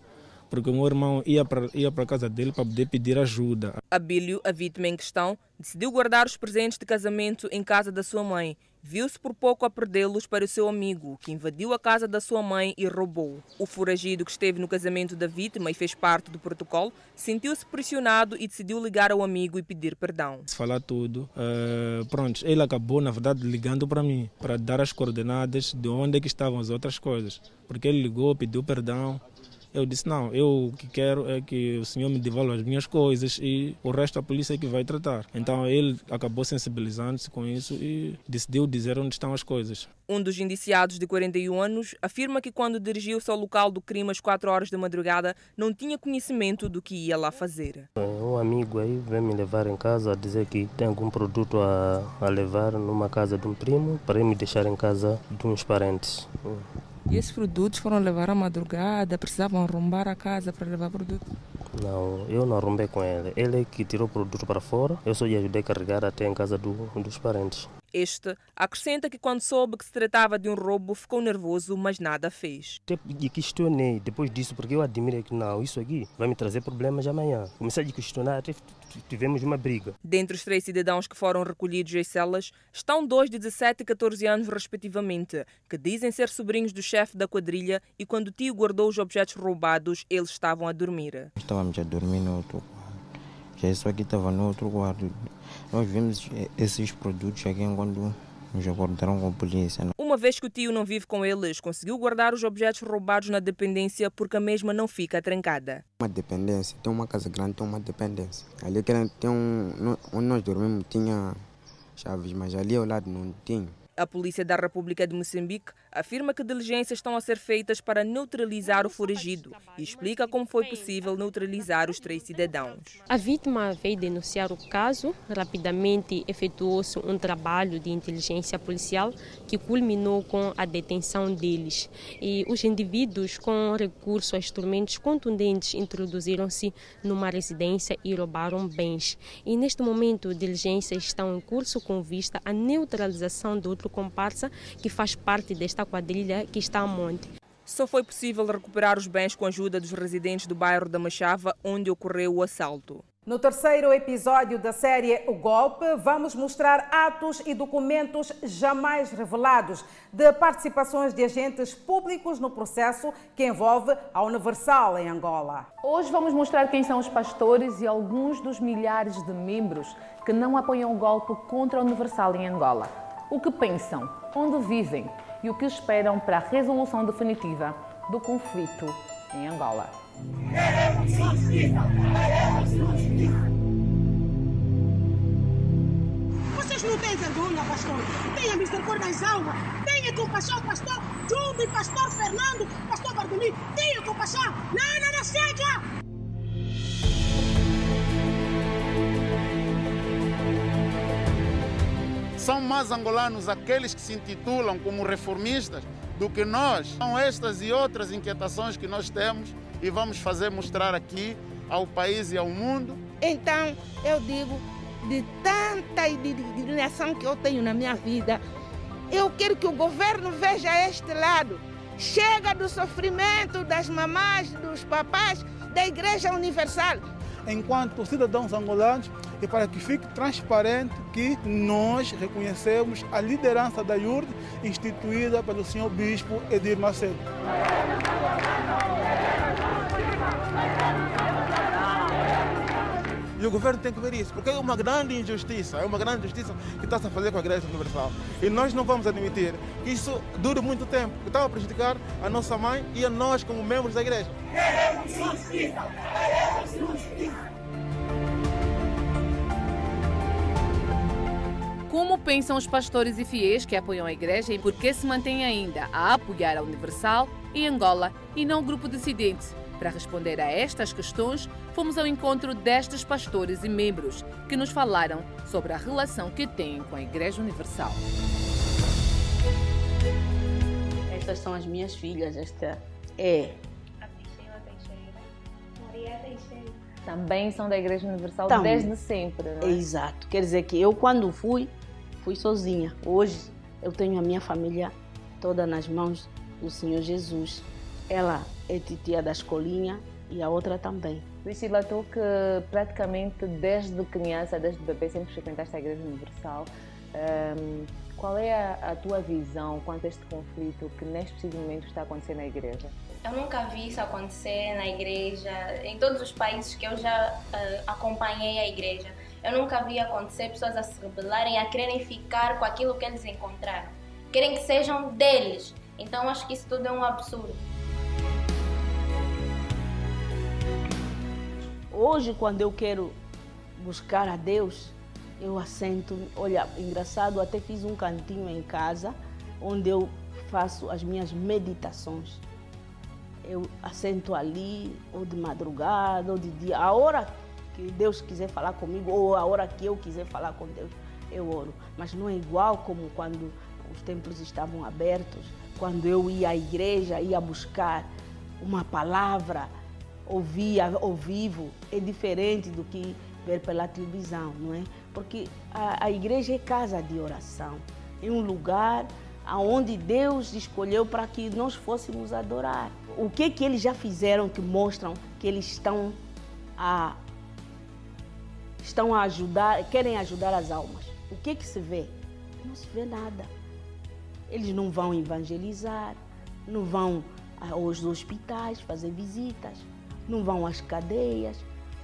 porque o meu irmão ia para ia para casa dele para poder pedir ajuda. Abílio, a vítima em questão, decidiu guardar os presentes de casamento em casa da sua mãe. Viu-se por pouco a perdê-los para o seu amigo, que invadiu a casa da sua mãe e roubou. O foragido que esteve no casamento da vítima e fez parte do protocolo sentiu-se pressionado e decidiu ligar ao amigo e pedir perdão. Falar tudo, uh, pronto, ele acabou na verdade ligando para mim para dar as coordenadas de onde é que estavam as outras coisas, porque ele ligou, pediu perdão. Eu disse, não, eu o que quero é que o senhor me devolva as minhas coisas e o resto a polícia é que vai tratar. Então ele acabou sensibilizando-se com isso e decidiu dizer onde estão as coisas. Um dos indiciados de 41 anos afirma que quando dirigiu-se ao local do crime às 4 horas da madrugada não tinha conhecimento do que ia lá fazer. Um amigo aí veio me levar em casa a dizer que tem algum produto a, a levar numa casa de um primo para me deixar em casa de uns parentes. E esses produtos foram levar à madrugada, precisavam arrombar a casa para levar produto? Não, eu não arrombei com ele. Ele é que tirou o produto para fora, eu só lhe ajudei a carregar até em casa do, dos parentes. Este acrescenta que quando soube que se tratava de um roubo ficou nervoso, mas nada fez. E questionei depois disso, porque eu admirei que não, isso aqui vai me trazer problemas amanhã. Comecei a questionar, até tivemos uma briga. Dentre os três cidadãos que foram recolhidos às celas, estão dois de 17 e 14 anos, respectivamente, que dizem ser sobrinhos do chefe da quadrilha e quando o tio guardou os objetos roubados, eles estavam a dormir. Estávamos a dormir no outro quarto. Já isso aqui estava no outro quarto. Nós vimos esses produtos aqui quando nos abordaram com a polícia. Né? Uma vez que o tio não vive com eles, conseguiu guardar os objetos roubados na dependência porque a mesma não fica trancada. Uma dependência, tem uma casa grande, tem uma dependência. Ali tem um, onde nós dormimos tinha chaves, mas ali ao lado não tinha. A Polícia da República de Moçambique afirma que diligências estão a ser feitas para neutralizar o foragido e explica como foi possível neutralizar os três cidadãos. A vítima veio denunciar o caso. Rapidamente efetuou-se um trabalho de inteligência policial que culminou com a detenção deles. E os indivíduos, com recurso a instrumentos contundentes, introduziram-se numa residência e roubaram bens. E neste momento, diligências estão em curso com vista à neutralização do outro comparsa que faz parte desta quadrilha que está a monte. Só foi possível recuperar os bens com a ajuda dos residentes do bairro da Machava, onde ocorreu o assalto. No terceiro episódio da série O Golpe, vamos mostrar atos e documentos jamais revelados de participações de agentes públicos no processo que envolve a Universal em Angola. Hoje vamos mostrar quem são os pastores e alguns dos milhares de membros que não apoiam o golpe contra a Universal em Angola. O que pensam, onde vivem e o que esperam para a resolução definitiva do conflito em Angola. Queremos justiça! Queremos justiça! Vocês não têm vergonha, pastor? Tenha misericórdia das almas! Tenha compaixão, pastor e pastor Fernando, pastor Bartolini! Tenha compaixão! Não, não, não, chega! São mais angolanos aqueles que se intitulam como reformistas do que nós. São estas e outras inquietações que nós temos e vamos fazer mostrar aqui ao país e ao mundo. Então, eu digo, de tanta indignação que eu tenho na minha vida, eu quero que o governo veja este lado. Chega do sofrimento das mamás, dos papás, da Igreja Universal. Enquanto cidadãos angolanos, e para que fique transparente que nós reconhecemos a liderança da IURD instituída pelo senhor Bispo Edir Macedo. E o governo tem que ver isso, porque é uma grande injustiça, é uma grande injustiça que está a fazer com a Igreja Universal. E nós não vamos admitir que isso dure muito tempo, que está a prejudicar a nossa mãe e a nós como membros da Igreja. Queremos justiça! Queremos justiça! Como pensam os pastores e fiéis que apoiam a igreja e por que se mantêm ainda a apoiar a Universal em Angola e não o grupo dissidente? Para responder a estas questões, fomos ao encontro destes pastores e membros que nos falaram sobre a relação que têm com a Igreja Universal. Estas são as minhas filhas, esta é. Também são da Igreja Universal Também. desde sempre, não é? Exato. Quer dizer que eu, quando fui, fui sozinha. Hoje eu tenho a minha família toda nas mãos do Senhor Jesus. Ela é titia da escolinha e a outra também. Priscila, tu que praticamente desde criança, desde bebê, sempre frequentaste a Igreja Universal, um, qual é a, a, tua visão quanto a este conflito que neste preciso momento está acontecendo na Igreja? Eu nunca vi isso acontecer na Igreja, em todos os países que eu já uh, acompanhei a Igreja. Eu nunca vi acontecer pessoas a se rebelarem, a quererem ficar com aquilo que eles encontraram. Querem que sejam deles. Então acho que isso tudo é um absurdo. Hoje, quando eu quero buscar a Deus, eu assento. Olha, engraçado, até fiz um cantinho em casa onde eu faço as minhas meditações. Eu assento ali, ou de madrugada, ou de dia, a hora que Deus quiser falar comigo, ou a hora que eu quiser falar com Deus, eu oro. Mas não é igual como quando os templos estavam abertos, quando eu ia à igreja, ia buscar uma palavra, ouvia ao vivo, é diferente do que ver pela televisão, não é? Porque a, a igreja é casa de oração, é um lugar aonde Deus escolheu para que nós fôssemos adorar. O que que eles já fizeram que mostram que eles estão a estão a ajudar, querem ajudar as almas. O que que se vê? Não se vê nada. Eles não vão evangelizar, não vão aos hospitais fazer visitas, não vão às cadeias,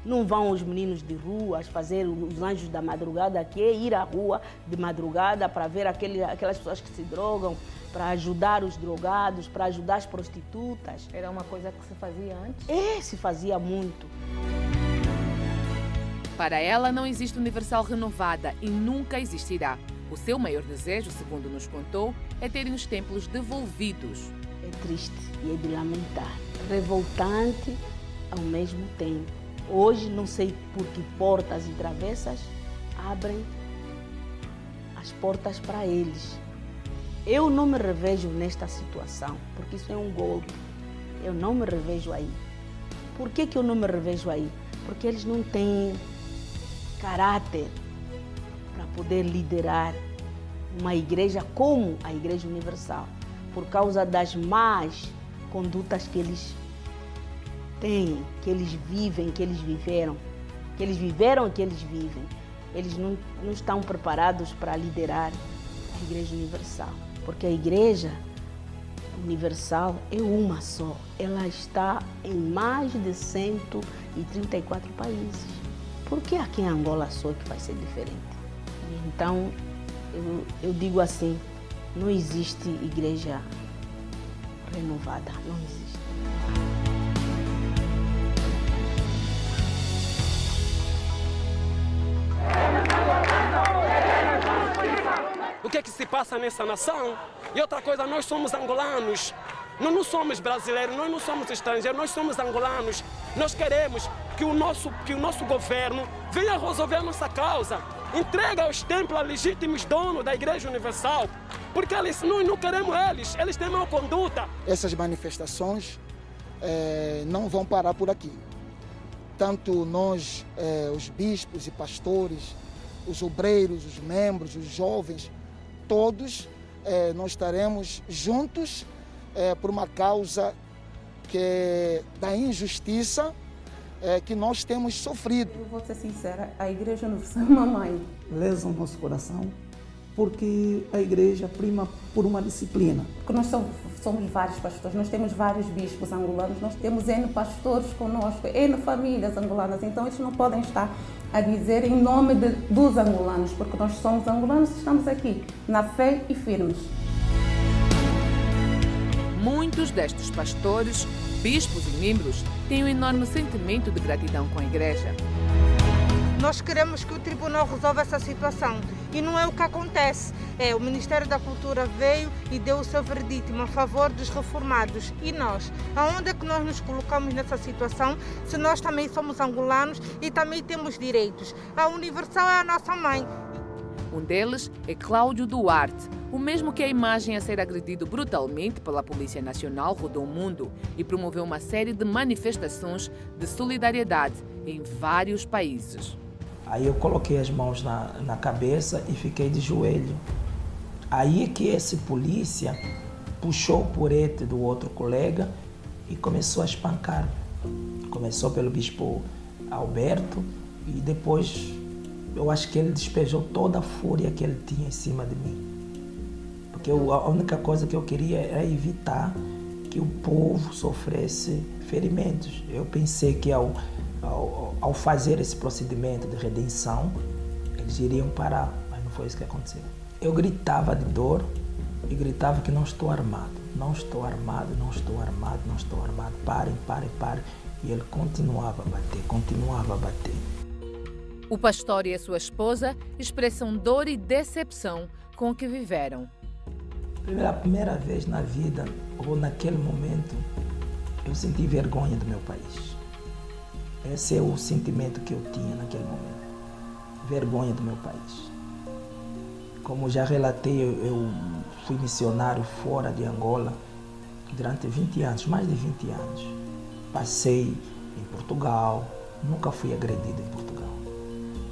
Não vão os meninos de ruas fazer os anjos da madrugada, que é ir à rua de madrugada para ver aquele, aquelas pessoas que se drogam, para ajudar os drogados, para ajudar as prostitutas. Era uma coisa que se fazia antes? É, se fazia muito. Para ela, não existe Universal renovada e nunca existirá. O seu maior desejo, segundo nos contou, é terem os templos devolvidos. É triste e é de lamentar. Revoltante ao mesmo tempo. Hoje, não sei por que portas e travessas abrem as portas para eles. Eu não me revejo nesta situação, porque isso é um golpe. Eu não me revejo aí. Por que, que eu não me revejo aí? Porque eles não têm caráter para poder liderar uma igreja como a Igreja Universal, por causa das más condutas que eles têm, que eles vivem, que eles viveram, que eles viveram que eles vivem. Eles não, não estão preparados para liderar a Igreja Universal porque a igreja universal é uma só. Ela está em mais de 134 países. Por que aqui em Angola só que vai ser diferente? Então, eu, eu digo assim, não existe igreja renovada, não existe. Passa nessa nação. E outra coisa, nós somos angolanos. Nós não somos brasileiros, nós não somos estrangeiros, nós somos angolanos. Nós queremos que o nosso, que o nosso governo venha resolver a nossa causa. Entrega os templos a legítimos donos da Igreja Universal. Porque eles, nós não queremos eles, eles têm má conduta. Essas manifestações é, não vão parar por aqui. Tanto nós, é, os bispos e pastores, os obreiros, os membros, os jovens, todos eh, nós estaremos juntos eh, por uma causa que é da injustiça eh, que nós temos sofrido. Eu vou ser sincera, a Igreja Universal Mamãe lesa o nosso coração porque a igreja prima por uma disciplina. Porque nós somos, somos, vários pastores, nós temos vários bispos angolanos, nós temos N pastores conosco, N famílias angolanas, então eles não podem estar a dizer em nome de, dos angolanos, porque nós somos angolanos e estamos aqui, na fé e firmes. Muitos destes pastores, bispos e membros têm um enorme sentimento de gratidão com a igreja. Nós queremos que o tribunal resolva essa situação e não é o que acontece. É, o Ministério da Cultura veio e deu o seu veredito a favor dos reformados. E nós? Aonde é que nós nos colocamos nessa situação se nós também somos angolanos e também temos direitos? A Universal é a nossa mãe. Um deles é Cláudio Duarte, o mesmo que a imagem a ser agredido brutalmente pela Polícia Nacional rodou o mundo e promoveu uma série de manifestações de solidariedade em vários países. Aí eu coloquei as mãos na, na cabeça e fiquei de joelho. Aí que esse polícia puxou o purete do outro colega e começou a espancar. Começou pelo bispo Alberto e depois eu acho que ele despejou toda a fúria que ele tinha em cima de mim. Porque eu, a única coisa que eu queria era evitar que o povo sofresse ferimentos. Eu pensei que ao ao, ao fazer esse procedimento de redenção, eles iriam parar, mas não foi isso que aconteceu. Eu gritava de dor e gritava que não estou armado, não estou armado, não estou armado, não estou armado, parem, parem, parem. E ele continuava a bater, continuava a bater. O pastor e a sua esposa expressam dor e decepção com o que viveram. Pela primeira vez na vida, ou naquele momento, eu senti vergonha do meu país. Esse é o sentimento que eu tinha naquele momento. Vergonha do meu país. Como já relatei, eu fui missionário fora de Angola durante 20 anos, mais de 20 anos. Passei em Portugal, nunca fui agredido em Portugal.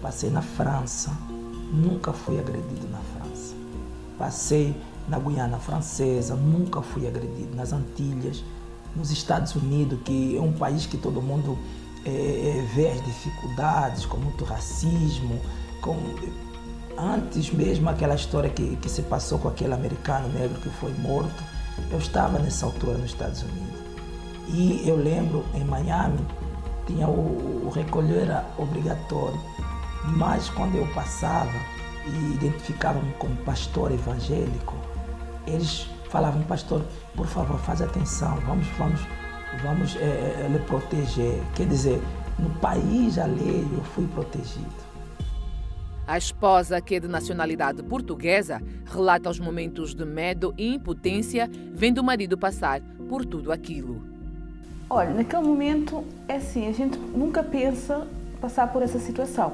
Passei na França, nunca fui agredido na França. Passei na Guiana Francesa, nunca fui agredido nas Antilhas, nos Estados Unidos, que é um país que todo mundo é, é, vê as dificuldades, com muito racismo, com antes mesmo aquela história que, que se passou com aquele americano negro que foi morto, eu estava nessa altura nos Estados Unidos. E eu lembro em Miami tinha o, o recolher obrigatório, mas quando eu passava e identificavam-me como pastor evangélico, eles falavam, pastor, por favor, faz atenção, vamos, vamos, vamos é, lhe proteger. Quer dizer, no país alheio eu fui protegido. A esposa, que é de nacionalidade portuguesa, relata os momentos de medo e impotência vendo o marido passar por tudo aquilo. Olha, naquele momento é assim, a gente nunca pensa passar por essa situação.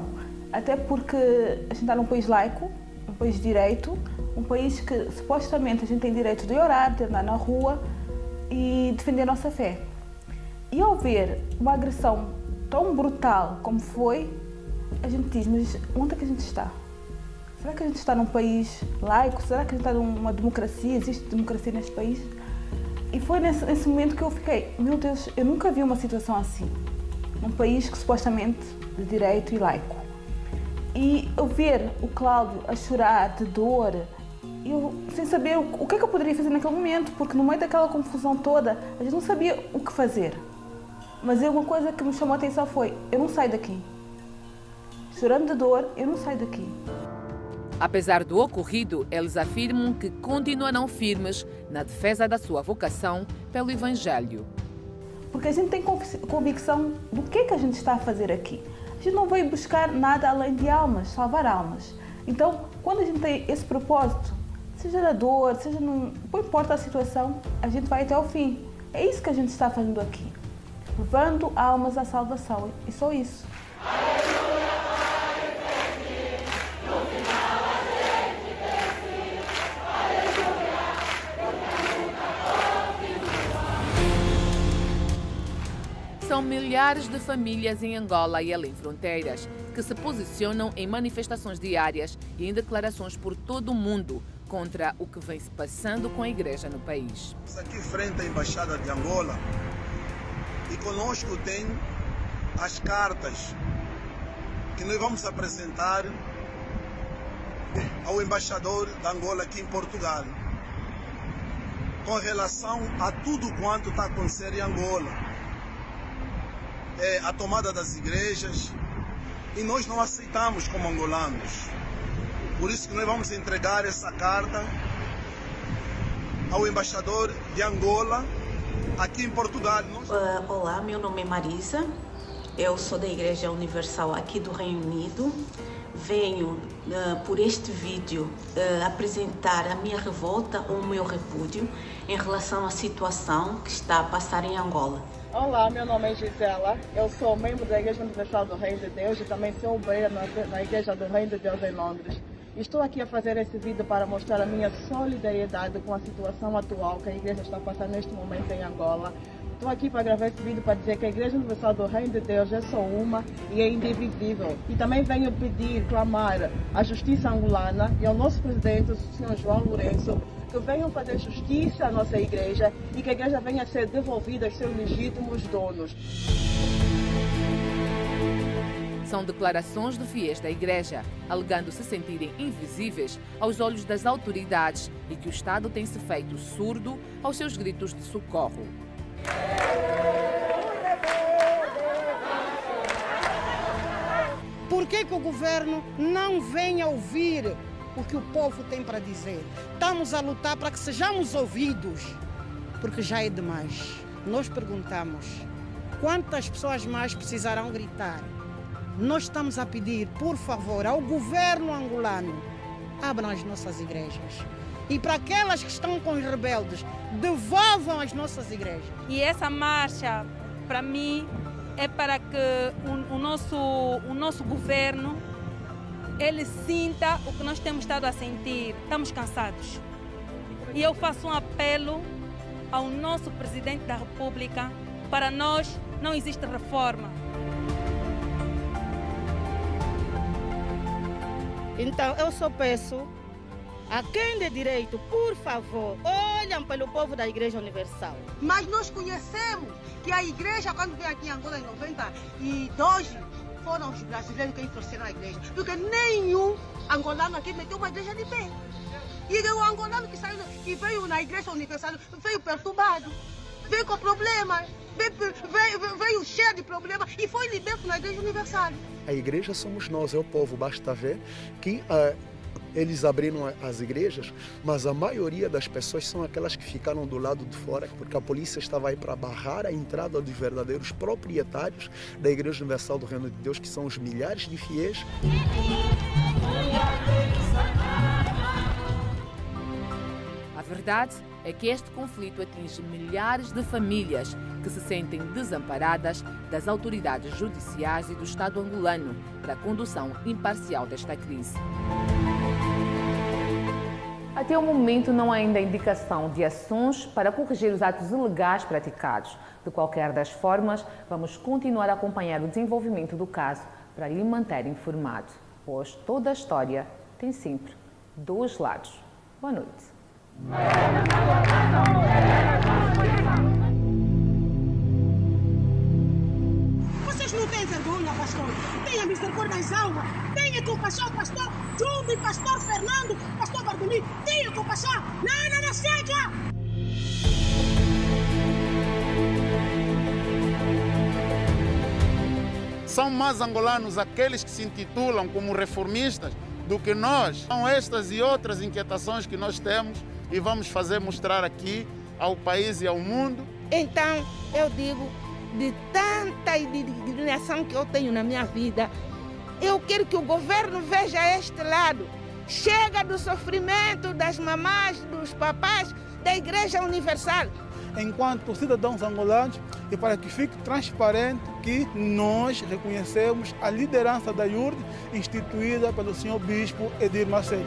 Até porque a gente está num país laico, um país de direito, um país que supostamente a gente tem direito de orar, de andar na rua e defender a nossa fé. E ao ver uma agressão tão brutal como foi, a gente diz, mas onde é que a gente está? Será que a gente está num país laico? Será que a gente está numa democracia? Existe democracia neste país? E foi nesse, nesse momento que eu fiquei, meu Deus, eu nunca vi uma situação assim. Num país que supostamente de direito e laico. E eu ver o Cláudio a chorar de dor, eu sem saber o, o que é que eu poderia fazer naquele momento, porque no meio daquela confusão toda, a gente não sabia o que fazer. Mas uma coisa que me chamou a atenção foi, eu não saio daqui. Chorando de dor, eu não saio daqui. Apesar do ocorrido, eles afirmam que continuarão firmes na defesa da sua vocação pelo Evangelho. Porque a gente tem convicção do que, é que a gente está a fazer aqui. A gente não veio buscar nada além de almas, salvar almas. Então, quando a gente tem esse propósito, seja na dor, seja num. não importa a situação, a gente vai até o fim. É isso que a gente está fazendo aqui. Levando almas à salvação. E só isso. São milhares de famílias em Angola e além fronteiras que se posicionam em manifestações diárias e em declarações por todo o mundo contra o que vem se passando com a igreja no país. Aqui frente à Embaixada de Angola e conosco tem as cartas que nós vamos apresentar ao embaixador da Angola aqui em Portugal com relação a tudo quanto está acontecendo em Angola é, a tomada das igrejas e nós não aceitamos como angolanos. Por isso que nós vamos entregar essa carta ao embaixador de Angola aqui em Portugal. Uh, olá, meu nome é Marisa, eu sou da Igreja Universal aqui do Reino Unido. Venho uh, por este vídeo uh, apresentar a minha revolta ou o meu repúdio em relação à situação que está a passar em Angola. Olá, meu nome é Gisela, eu sou membro da Igreja Universal do Reino de Deus e também sou obreira na, na Igreja do Reino de Deus em Londres. Estou aqui a fazer esse vídeo para mostrar a minha solidariedade com a situação atual que a igreja está passando neste momento em Angola. Estou aqui para gravar esse vídeo para dizer que a Igreja Universal do Reino de Deus é só uma e é indivisível. E também venho pedir, clamar à justiça angolana e ao nosso presidente, o senhor João Lourenço, que venham fazer justiça à nossa igreja e que a igreja venha a ser devolvida aos seus legítimos donos. São declarações de fiéis da igreja, alegando se sentirem invisíveis aos olhos das autoridades e que o Estado tem se feito surdo aos seus gritos de socorro. Por que, que o governo não vem ouvir o que o povo tem para dizer. Estamos a lutar para que sejamos ouvidos, porque já é demais. Nós perguntamos quantas pessoas mais precisarão gritar. Nós estamos a pedir, por favor, ao governo angolano, abram as nossas igrejas. E para aquelas que estão com os rebeldes, devolvam as nossas igrejas. E essa marcha, para mim, é para que o, o nosso, o nosso governo ele sinta o que nós temos estado a sentir. Estamos cansados. E eu faço um apelo ao nosso presidente da República: para nós não existe reforma. Então eu só peço a quem de direito, por favor, olhem pelo povo da Igreja Universal. Mas nós conhecemos que a igreja, quando veio aqui em Angola em 92, foram os brasileiros que enfraqueceram a igreja. Porque nenhum angolano aqui meteu uma igreja de pé. E o angolano que, saiu, que veio na igreja universal veio perturbado. Veio com problemas, veio, veio, veio cheio de problemas e foi liberto na Igreja Universal. A igreja somos nós, é o povo, basta ver que uh, eles abriram as igrejas, mas a maioria das pessoas são aquelas que ficaram do lado de fora, porque a polícia estava aí para barrar a entrada dos verdadeiros proprietários da Igreja Universal do Reino de Deus, que são os milhares de fiéis. A verdade é que este conflito atinge milhares de famílias que se sentem desamparadas das autoridades judiciais e do Estado angolano para a condução imparcial desta crise. Até o momento não há ainda indicação de ações para corrigir os atos ilegais praticados. De qualquer das formas, vamos continuar a acompanhar o desenvolvimento do caso para lhe manter informado, pois toda a história tem sempre dois lados. Boa noite. Vocês não têm vergonha, pastor? Tenha misericórdia das almas. Tenha compaixão, pastor Jumbi, pastor Fernando, pastor Bartolini. Tenha compaixão. Não, não, não, chega! São mais angolanos aqueles que se intitulam como reformistas do que nós. São estas e outras inquietações que nós temos e vamos fazer mostrar aqui ao país e ao mundo. Então, eu digo, de tanta indignação que eu tenho na minha vida, eu quero que o governo veja este lado. Chega do sofrimento das mamás, dos papás, da Igreja Universal. Enquanto cidadãos angolanos, e para que fique transparente que nós reconhecemos a liderança da IURD instituída pelo senhor Bispo Edir Macedo.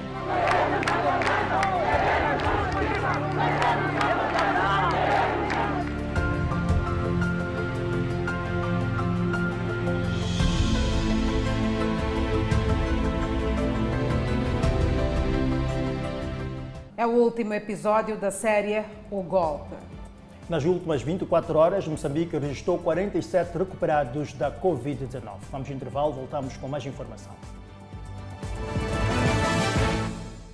É o último episódio da série O Golpe. Nas últimas 24 horas, Moçambique registrou 47 recuperados da Covid-19. Vamos de intervalo, voltamos com mais informação.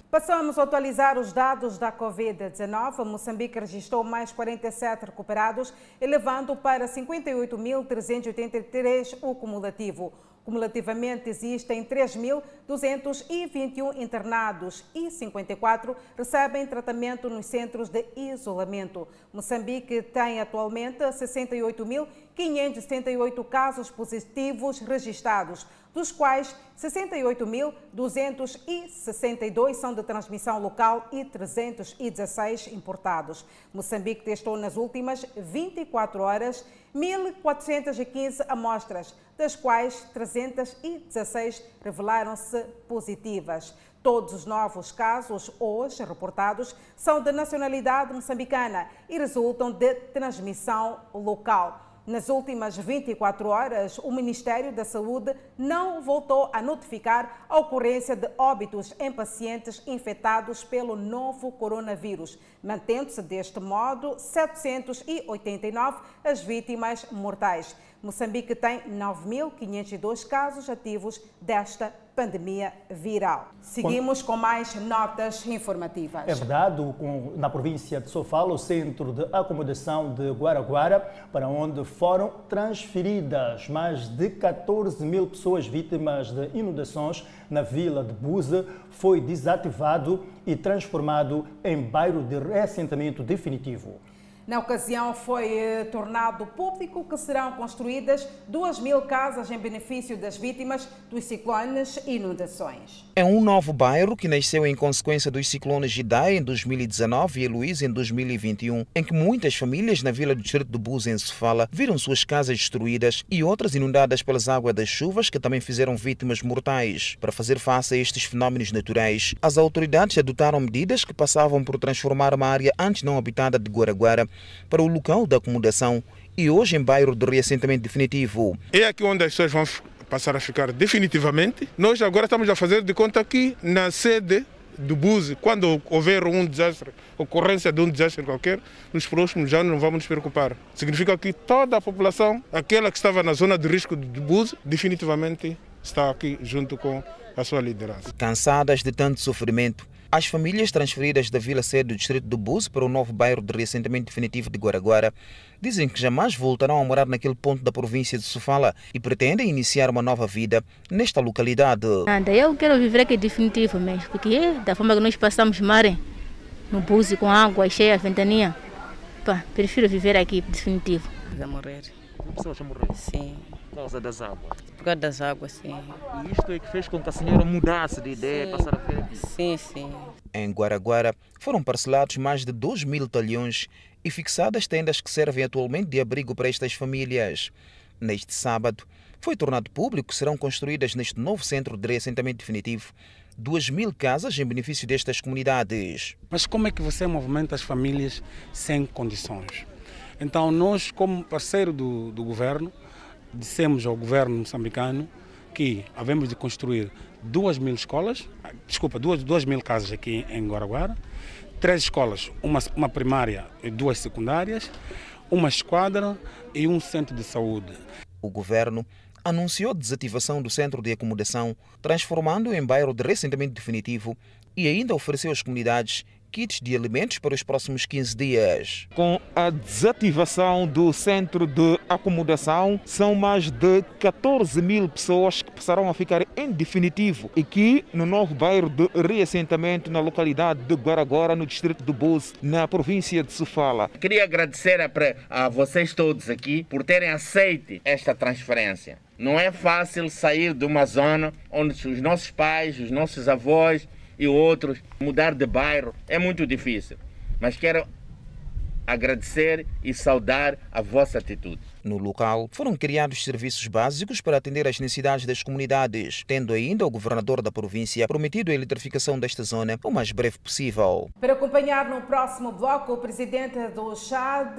Passamos a atualizar os dados da Covid-19. Moçambique registrou mais 47 recuperados, elevando para 58.383 o cumulativo. Cumulativamente, existem 3.221 internados e 54 recebem tratamento nos centros de isolamento. Moçambique tem atualmente 68.578 casos positivos registrados, dos quais 68.262 são de transmissão local e 316 importados. Moçambique testou nas últimas 24 horas 1.415 amostras, das quais 316 revelaram-se positivas. Todos os novos casos hoje reportados são de nacionalidade moçambicana e resultam de transmissão local. Nas últimas 24 horas, o Ministério da Saúde não voltou a notificar a ocorrência de óbitos em pacientes infectados pelo novo coronavírus, mantendo-se deste modo 789 as vítimas mortais. Moçambique tem 9.502 casos ativos desta pandemia viral. Seguimos com mais notas informativas. É verdade, na província de Sofala, o centro de acomodação de Guaraguara, para onde foram transferidas mais de 14 mil pessoas vítimas de inundações na vila de Buza, foi desativado e transformado em bairro de reassentamento definitivo. Na ocasião, foi eh, tornado público que serão construídas 2 mil casas em benefício das vítimas dos ciclones e inundações. É um novo bairro que nasceu em consequência dos ciclones Gidai em 2019 e Heloísa em 2021, em que muitas famílias na vila do distrito de Búzios, em Sofala, viram suas casas destruídas e outras inundadas pelas águas das chuvas que também fizeram vítimas mortais. Para fazer face a estes fenómenos naturais, as autoridades adotaram medidas que passavam por transformar uma área antes não habitada de Guaraguara para o local da acomodação e hoje em bairro de reassentamento definitivo. É aqui onde as pessoas vão passar a ficar definitivamente. Nós agora estamos a fazer de conta que na sede do Buzi, quando houver um desastre, ocorrência de um desastre qualquer, nos próximos anos não vamos nos preocupar. Significa que toda a população, aquela que estava na zona de risco do Buzi, definitivamente está aqui junto com a sua liderança. Cansadas de tanto sofrimento, As famílias transferidas da Vila Sede do distrito do Bus para o novo bairro de reassentamento definitivo de Guaraguara dizem que jamais voltarão a morar naquele ponto da província de Sofala e pretendem iniciar uma nova vida nesta localidade. Nada, eu quero viver aqui definitivo mesmo, porque da forma que nós passamos maré no Bus com água cheia, ventania, pá, prefiro viver aqui definitivo. Vai morrer. Pessoas a morrer? Sim. Por causa das águas? Por causa das águas, sim. E isto é que fez com que a senhora mudasse de ideia, Sim. passar a ver? Sim, sim. Em Guaraguara foram parcelados mais de 2 mil talhões e fixadas tendas que servem atualmente de abrigo para estas famílias. Neste sábado, foi tornado público que serão construídas neste novo centro de reassentamento definitivo 2 mil casas em benefício destas comunidades. Mas como é que você movimenta as famílias sem condições? Então, nós, como parceiro do, do governo, dissemos ao governo moçambicano que havemos de construir duas mil escolas, desculpa, duas, duas mil casas aqui em Guaraguara, três escolas, uma, uma primária e duas secundárias, uma esquadra e um centro de saúde. O governo anunciou a desativação do centro de acomodação, transformando-o em bairro de reassentamento definitivo e ainda ofereceu às comunidades kits de alimentos para os próximos 15 dias. Com a desativação do centro de acomodação, são mais de 14 mil pessoas que passarão a ficar em definitivo aqui no novo bairro de reassentamento na localidade de Guaragora, no distrito do Bus, na província de Sofala. Queria agradecer a, pre- a vocês todos aqui por terem aceito esta transferência. Não é fácil sair de uma zona onde os nossos pais, os nossos avós e outros mudar de bairro é muito difícil. Mas quero agradecer e saudar a vossa atitude. No local, foram criados serviços básicos para atender às necessidades das comunidades, tendo ainda o governador da província prometido a eletrificação desta zona o mais breve possível. Para acompanhar no próximo bloco, o presidente do Chad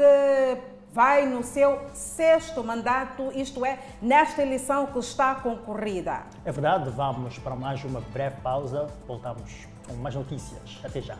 vai no seu sexto mandato, isto é, nesta eleição que está concorrida. É verdade, vamos para mais uma breve pausa. Voltamos com mais notícias. Até já.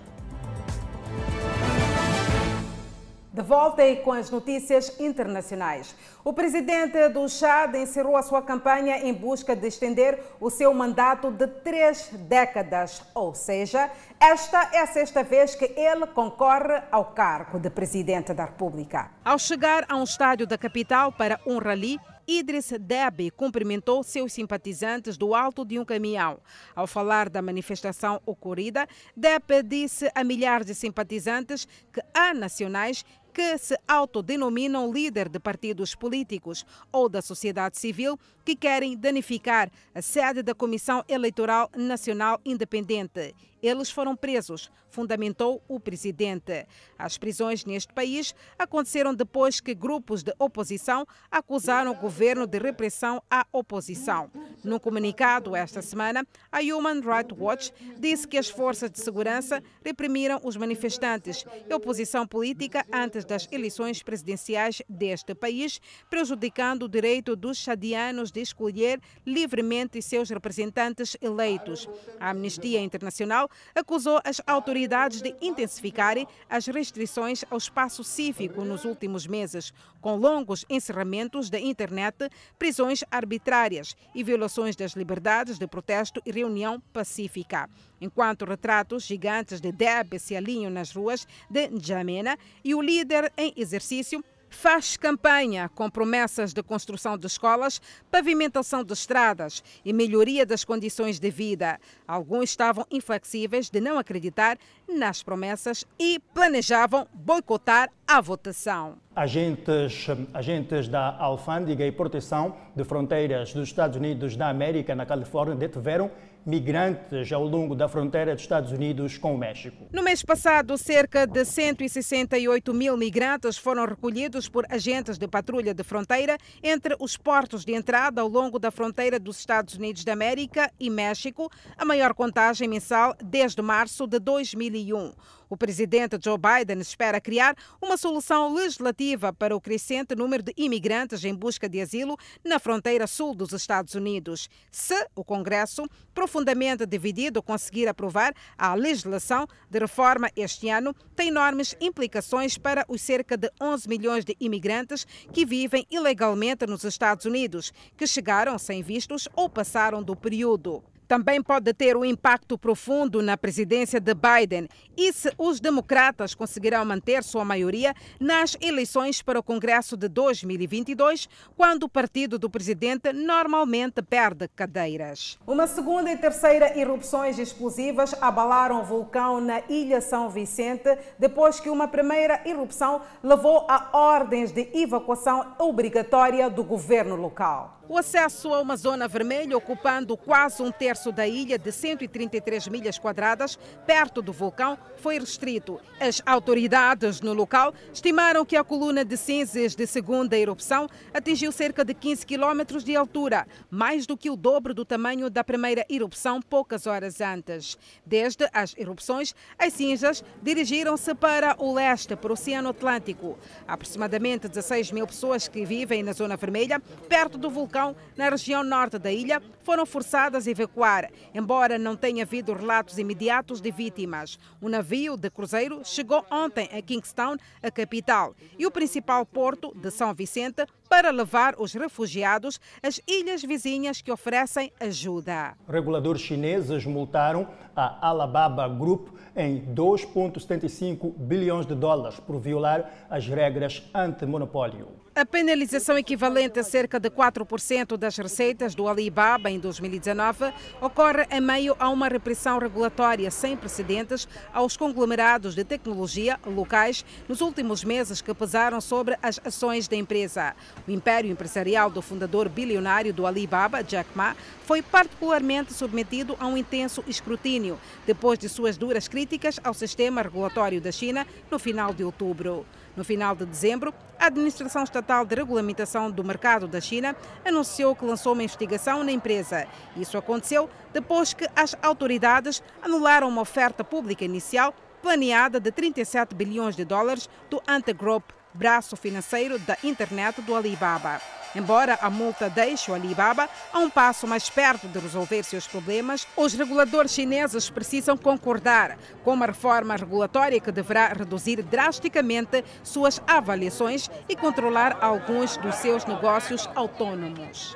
De volta aí com as notícias internacionais. O presidente do Chad encerrou a sua campanha em busca de estender o seu mandato de três décadas, ou seja, esta é a sexta vez que ele concorre ao cargo de presidente da República. Ao chegar a um estádio da capital para um rally, Idris Deby cumprimentou seus simpatizantes do alto de um caminhão. Ao falar da manifestação ocorrida, Deby disse a milhares de simpatizantes que há nacionais que se autodenominam líder de partidos políticos ou da sociedade civil que querem danificar a sede da Comissão Eleitoral Nacional Independente. Eles foram presos, fundamentou o presidente. As prisões neste país aconteceram depois que grupos de oposição acusaram o governo de repressão à oposição. Num comunicado esta semana, a Human Rights Watch disse que as forças de segurança reprimiram os manifestantes e oposição política antes das eleições presidenciais deste país, prejudicando o direito dos chadianos de escolher livremente seus representantes eleitos. A Amnistia Internacional acusou as autoridades de intensificarem as restrições ao espaço cívico nos últimos meses, com longos encerramentos da internet, prisões arbitrárias e violações das liberdades de protesto e reunião pacífica. Enquanto retratos gigantes de Deb se alinham nas ruas de N'Djamena e o líder em exercício faz campanha com promessas de construção de escolas, pavimentação de estradas e melhoria das condições de vida. Alguns estavam inflexíveis de não acreditar nas promessas e planejavam boicotar a votação. Agentes, agentes da Alfândega e Proteção de Fronteiras dos Estados Unidos da América, na Califórnia, detiveram migrantes ao longo da fronteira dos Estados Unidos com o México. No mês passado, cerca de 168 mil migrantes foram recolhidos por agentes de patrulha de fronteira entre os portos de entrada ao longo da fronteira dos Estados Unidos da América e México, a maior contagem mensal desde março de 2001. O presidente Joe Biden espera criar uma solução legislativa para o crescente número de imigrantes em busca de asilo na fronteira sul dos Estados Unidos. Se o Congresso, profundamente dividido, conseguir aprovar a legislação de reforma este ano, tem enormes implicações para os cerca de 11 milhões de imigrantes que vivem ilegalmente nos Estados Unidos, que chegaram sem vistos ou passaram do período. Também pode ter um impacto profundo na presidência de Biden e se os democratas conseguirão manter sua maioria nas eleições para o Congresso de 2022, quando o partido do presidente normalmente perde cadeiras. Uma segunda e terceira erupções explosivas abalaram o vulcão na Ilha São Vicente, depois que uma primeira erupção levou a ordens de evacuação obrigatória do governo local. O acesso a uma zona vermelha, ocupando quase um terço da ilha de 133 milhas quadradas, perto do vulcão, foi restrito. As autoridades no local estimaram que a coluna de cinzas de segunda erupção atingiu cerca de 15 quilômetros de altura, mais do que o dobro do tamanho da primeira erupção poucas horas antes. Desde as erupções, as cinzas dirigiram-se para o leste, para o Oceano Atlântico. Aproximadamente 16 mil pessoas que vivem na zona vermelha, perto do vulcão, na região norte da ilha foram forçadas a evacuar, embora não tenha havido relatos imediatos de vítimas. O navio de cruzeiro chegou ontem a Kingstown, a capital, e o principal porto de São Vicente para levar os refugiados às ilhas vizinhas que oferecem ajuda. Reguladores chineses multaram a Alibaba Group em 2,75 bilhões de dólares por violar as regras anti-monopólio. A penalização equivalente a cerca de 4% das receitas do Alibaba em 2019 ocorre em meio a uma repressão regulatória sem precedentes aos conglomerados de tecnologia locais nos últimos meses que pesaram sobre as ações da empresa. O império empresarial do fundador bilionário do Alibaba, Jack Ma, foi particularmente submetido a um intenso escrutínio depois de suas duras críticas ao sistema regulatório da China no final de outubro. No final de dezembro, a Administração Estatal de Regulamentação do Mercado da China anunciou que lançou uma investigação na empresa. Isso aconteceu depois que as autoridades anularam uma oferta pública inicial planeada de 37 bilhões de dólares do Ante Group, braço financeiro da internet do Alibaba. Embora a multa deixe o Alibaba a um passo mais perto de resolver seus problemas, os reguladores chineses precisam concordar com uma reforma regulatória que deverá reduzir drasticamente suas avaliações e controlar alguns dos seus negócios autônomos.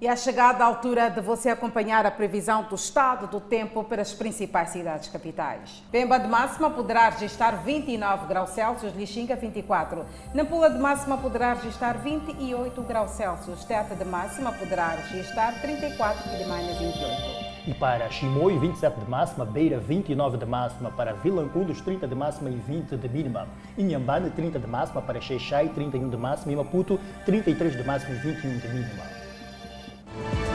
E é chegada a altura de você acompanhar a previsão do estado do tempo para as principais cidades capitais. Pemba de máxima poderá registrar 29 graus Celsius, Lixinga 24. Nampula de máxima poderá registrar 28 graus Celsius. Teta de máxima poderá registrar 34 e Manha 28. E para Chimoio, 27 de máxima, Beira, 29 de máxima, para Vilanculos, 30 de máxima e 20 de mínima. Inhambane, 30 de máxima, para Xeixai, 31 de máxima e Maputo, 33 de máxima e 21 de mínima. Thank you.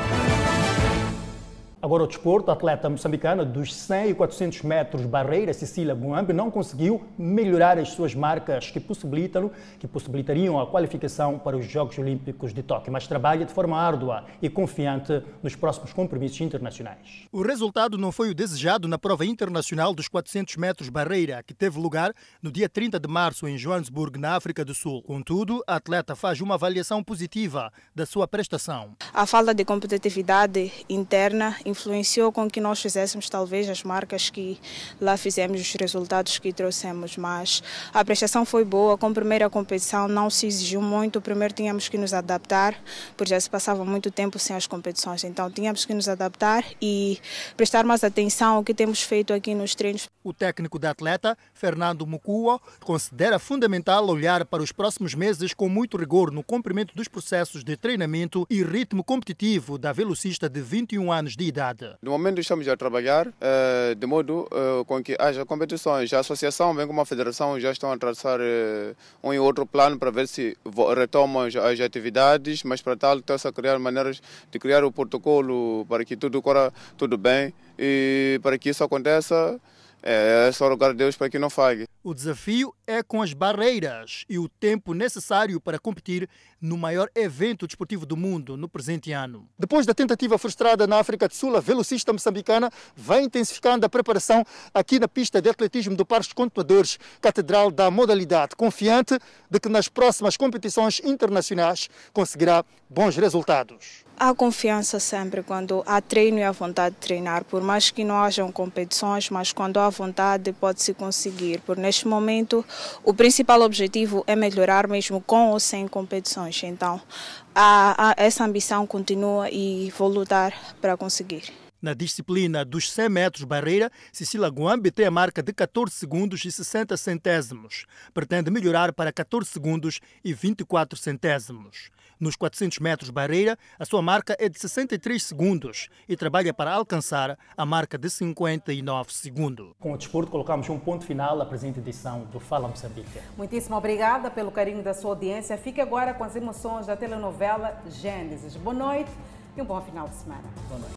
Agora o desporto, a atleta moçambicana dos 100 e 400 metros barreira, Cecília Guambe, não conseguiu melhorar as suas marcas que possibilitam, que possibilitariam a qualificação para os Jogos Olímpicos de Tóquio, mas trabalha de forma árdua e confiante nos próximos compromissos internacionais. O resultado não foi o desejado na prova internacional dos 400 metros barreira, que teve lugar no dia 30 de março em Joanesburgo, na África do Sul. Contudo, a atleta faz uma avaliação positiva da sua prestação. A falta de competitividade interna influenciou com que nós fizéssemos talvez as marcas que lá fizemos, os resultados que trouxemos, mas a prestação foi boa. Com a primeira competição não se exigiu muito, primeiro tínhamos que nos adaptar, porque já se passava muito tempo sem as competições, então tínhamos que nos adaptar e prestar mais atenção ao que temos feito aqui nos treinos. O técnico da atleta, Fernando Mucua, considera fundamental olhar para os próximos meses com muito rigor no cumprimento dos processos de treinamento e ritmo competitivo da velocista de 21 anos de idade. No momento estamos a trabalhar uh, de modo uh, com que haja competições. A associação, bem como a federação, já estão a traçar uh, um e outro plano para ver se retomam as, as atividades, mas para tal estão-se a criar maneiras de criar o protocolo para que tudo corra tudo bem e para que isso aconteça é só rogar a Deus para que não falhe. O desafio é com as barreiras e o tempo necessário para competir no maior evento desportivo do mundo no presente ano. Depois da tentativa frustrada na África do Sul, a velocista moçambicana vai intensificando a preparação aqui na pista de atletismo do Parque dos Contadores, catedral da modalidade, confiante de que nas próximas competições internacionais conseguirá bons resultados. Há confiança sempre quando há treino e a vontade de treinar, por mais que não hajam competições, mas quando há vontade pode-se conseguir. Por neste momento, o principal objetivo é melhorar mesmo com ou sem competições. Então, há, há essa ambição continua e vou lutar para conseguir. Na disciplina dos 100 metros barreira, Cecília Guambi tem a marca de 14 segundos e 60 centésimos. Pretende melhorar para 14 segundos e 24 centésimos. Nos 400 metros barreira, a sua marca é de 63 segundos e trabalha para alcançar a marca de 59 segundos. Com o desporto, colocamos um ponto final à presente edição do Fala Moçambique. Muitíssimo obrigada pelo carinho da sua audiência. Fique agora com as emoções da telenovela Gênesis. Boa noite e um bom final de semana. Boa noite.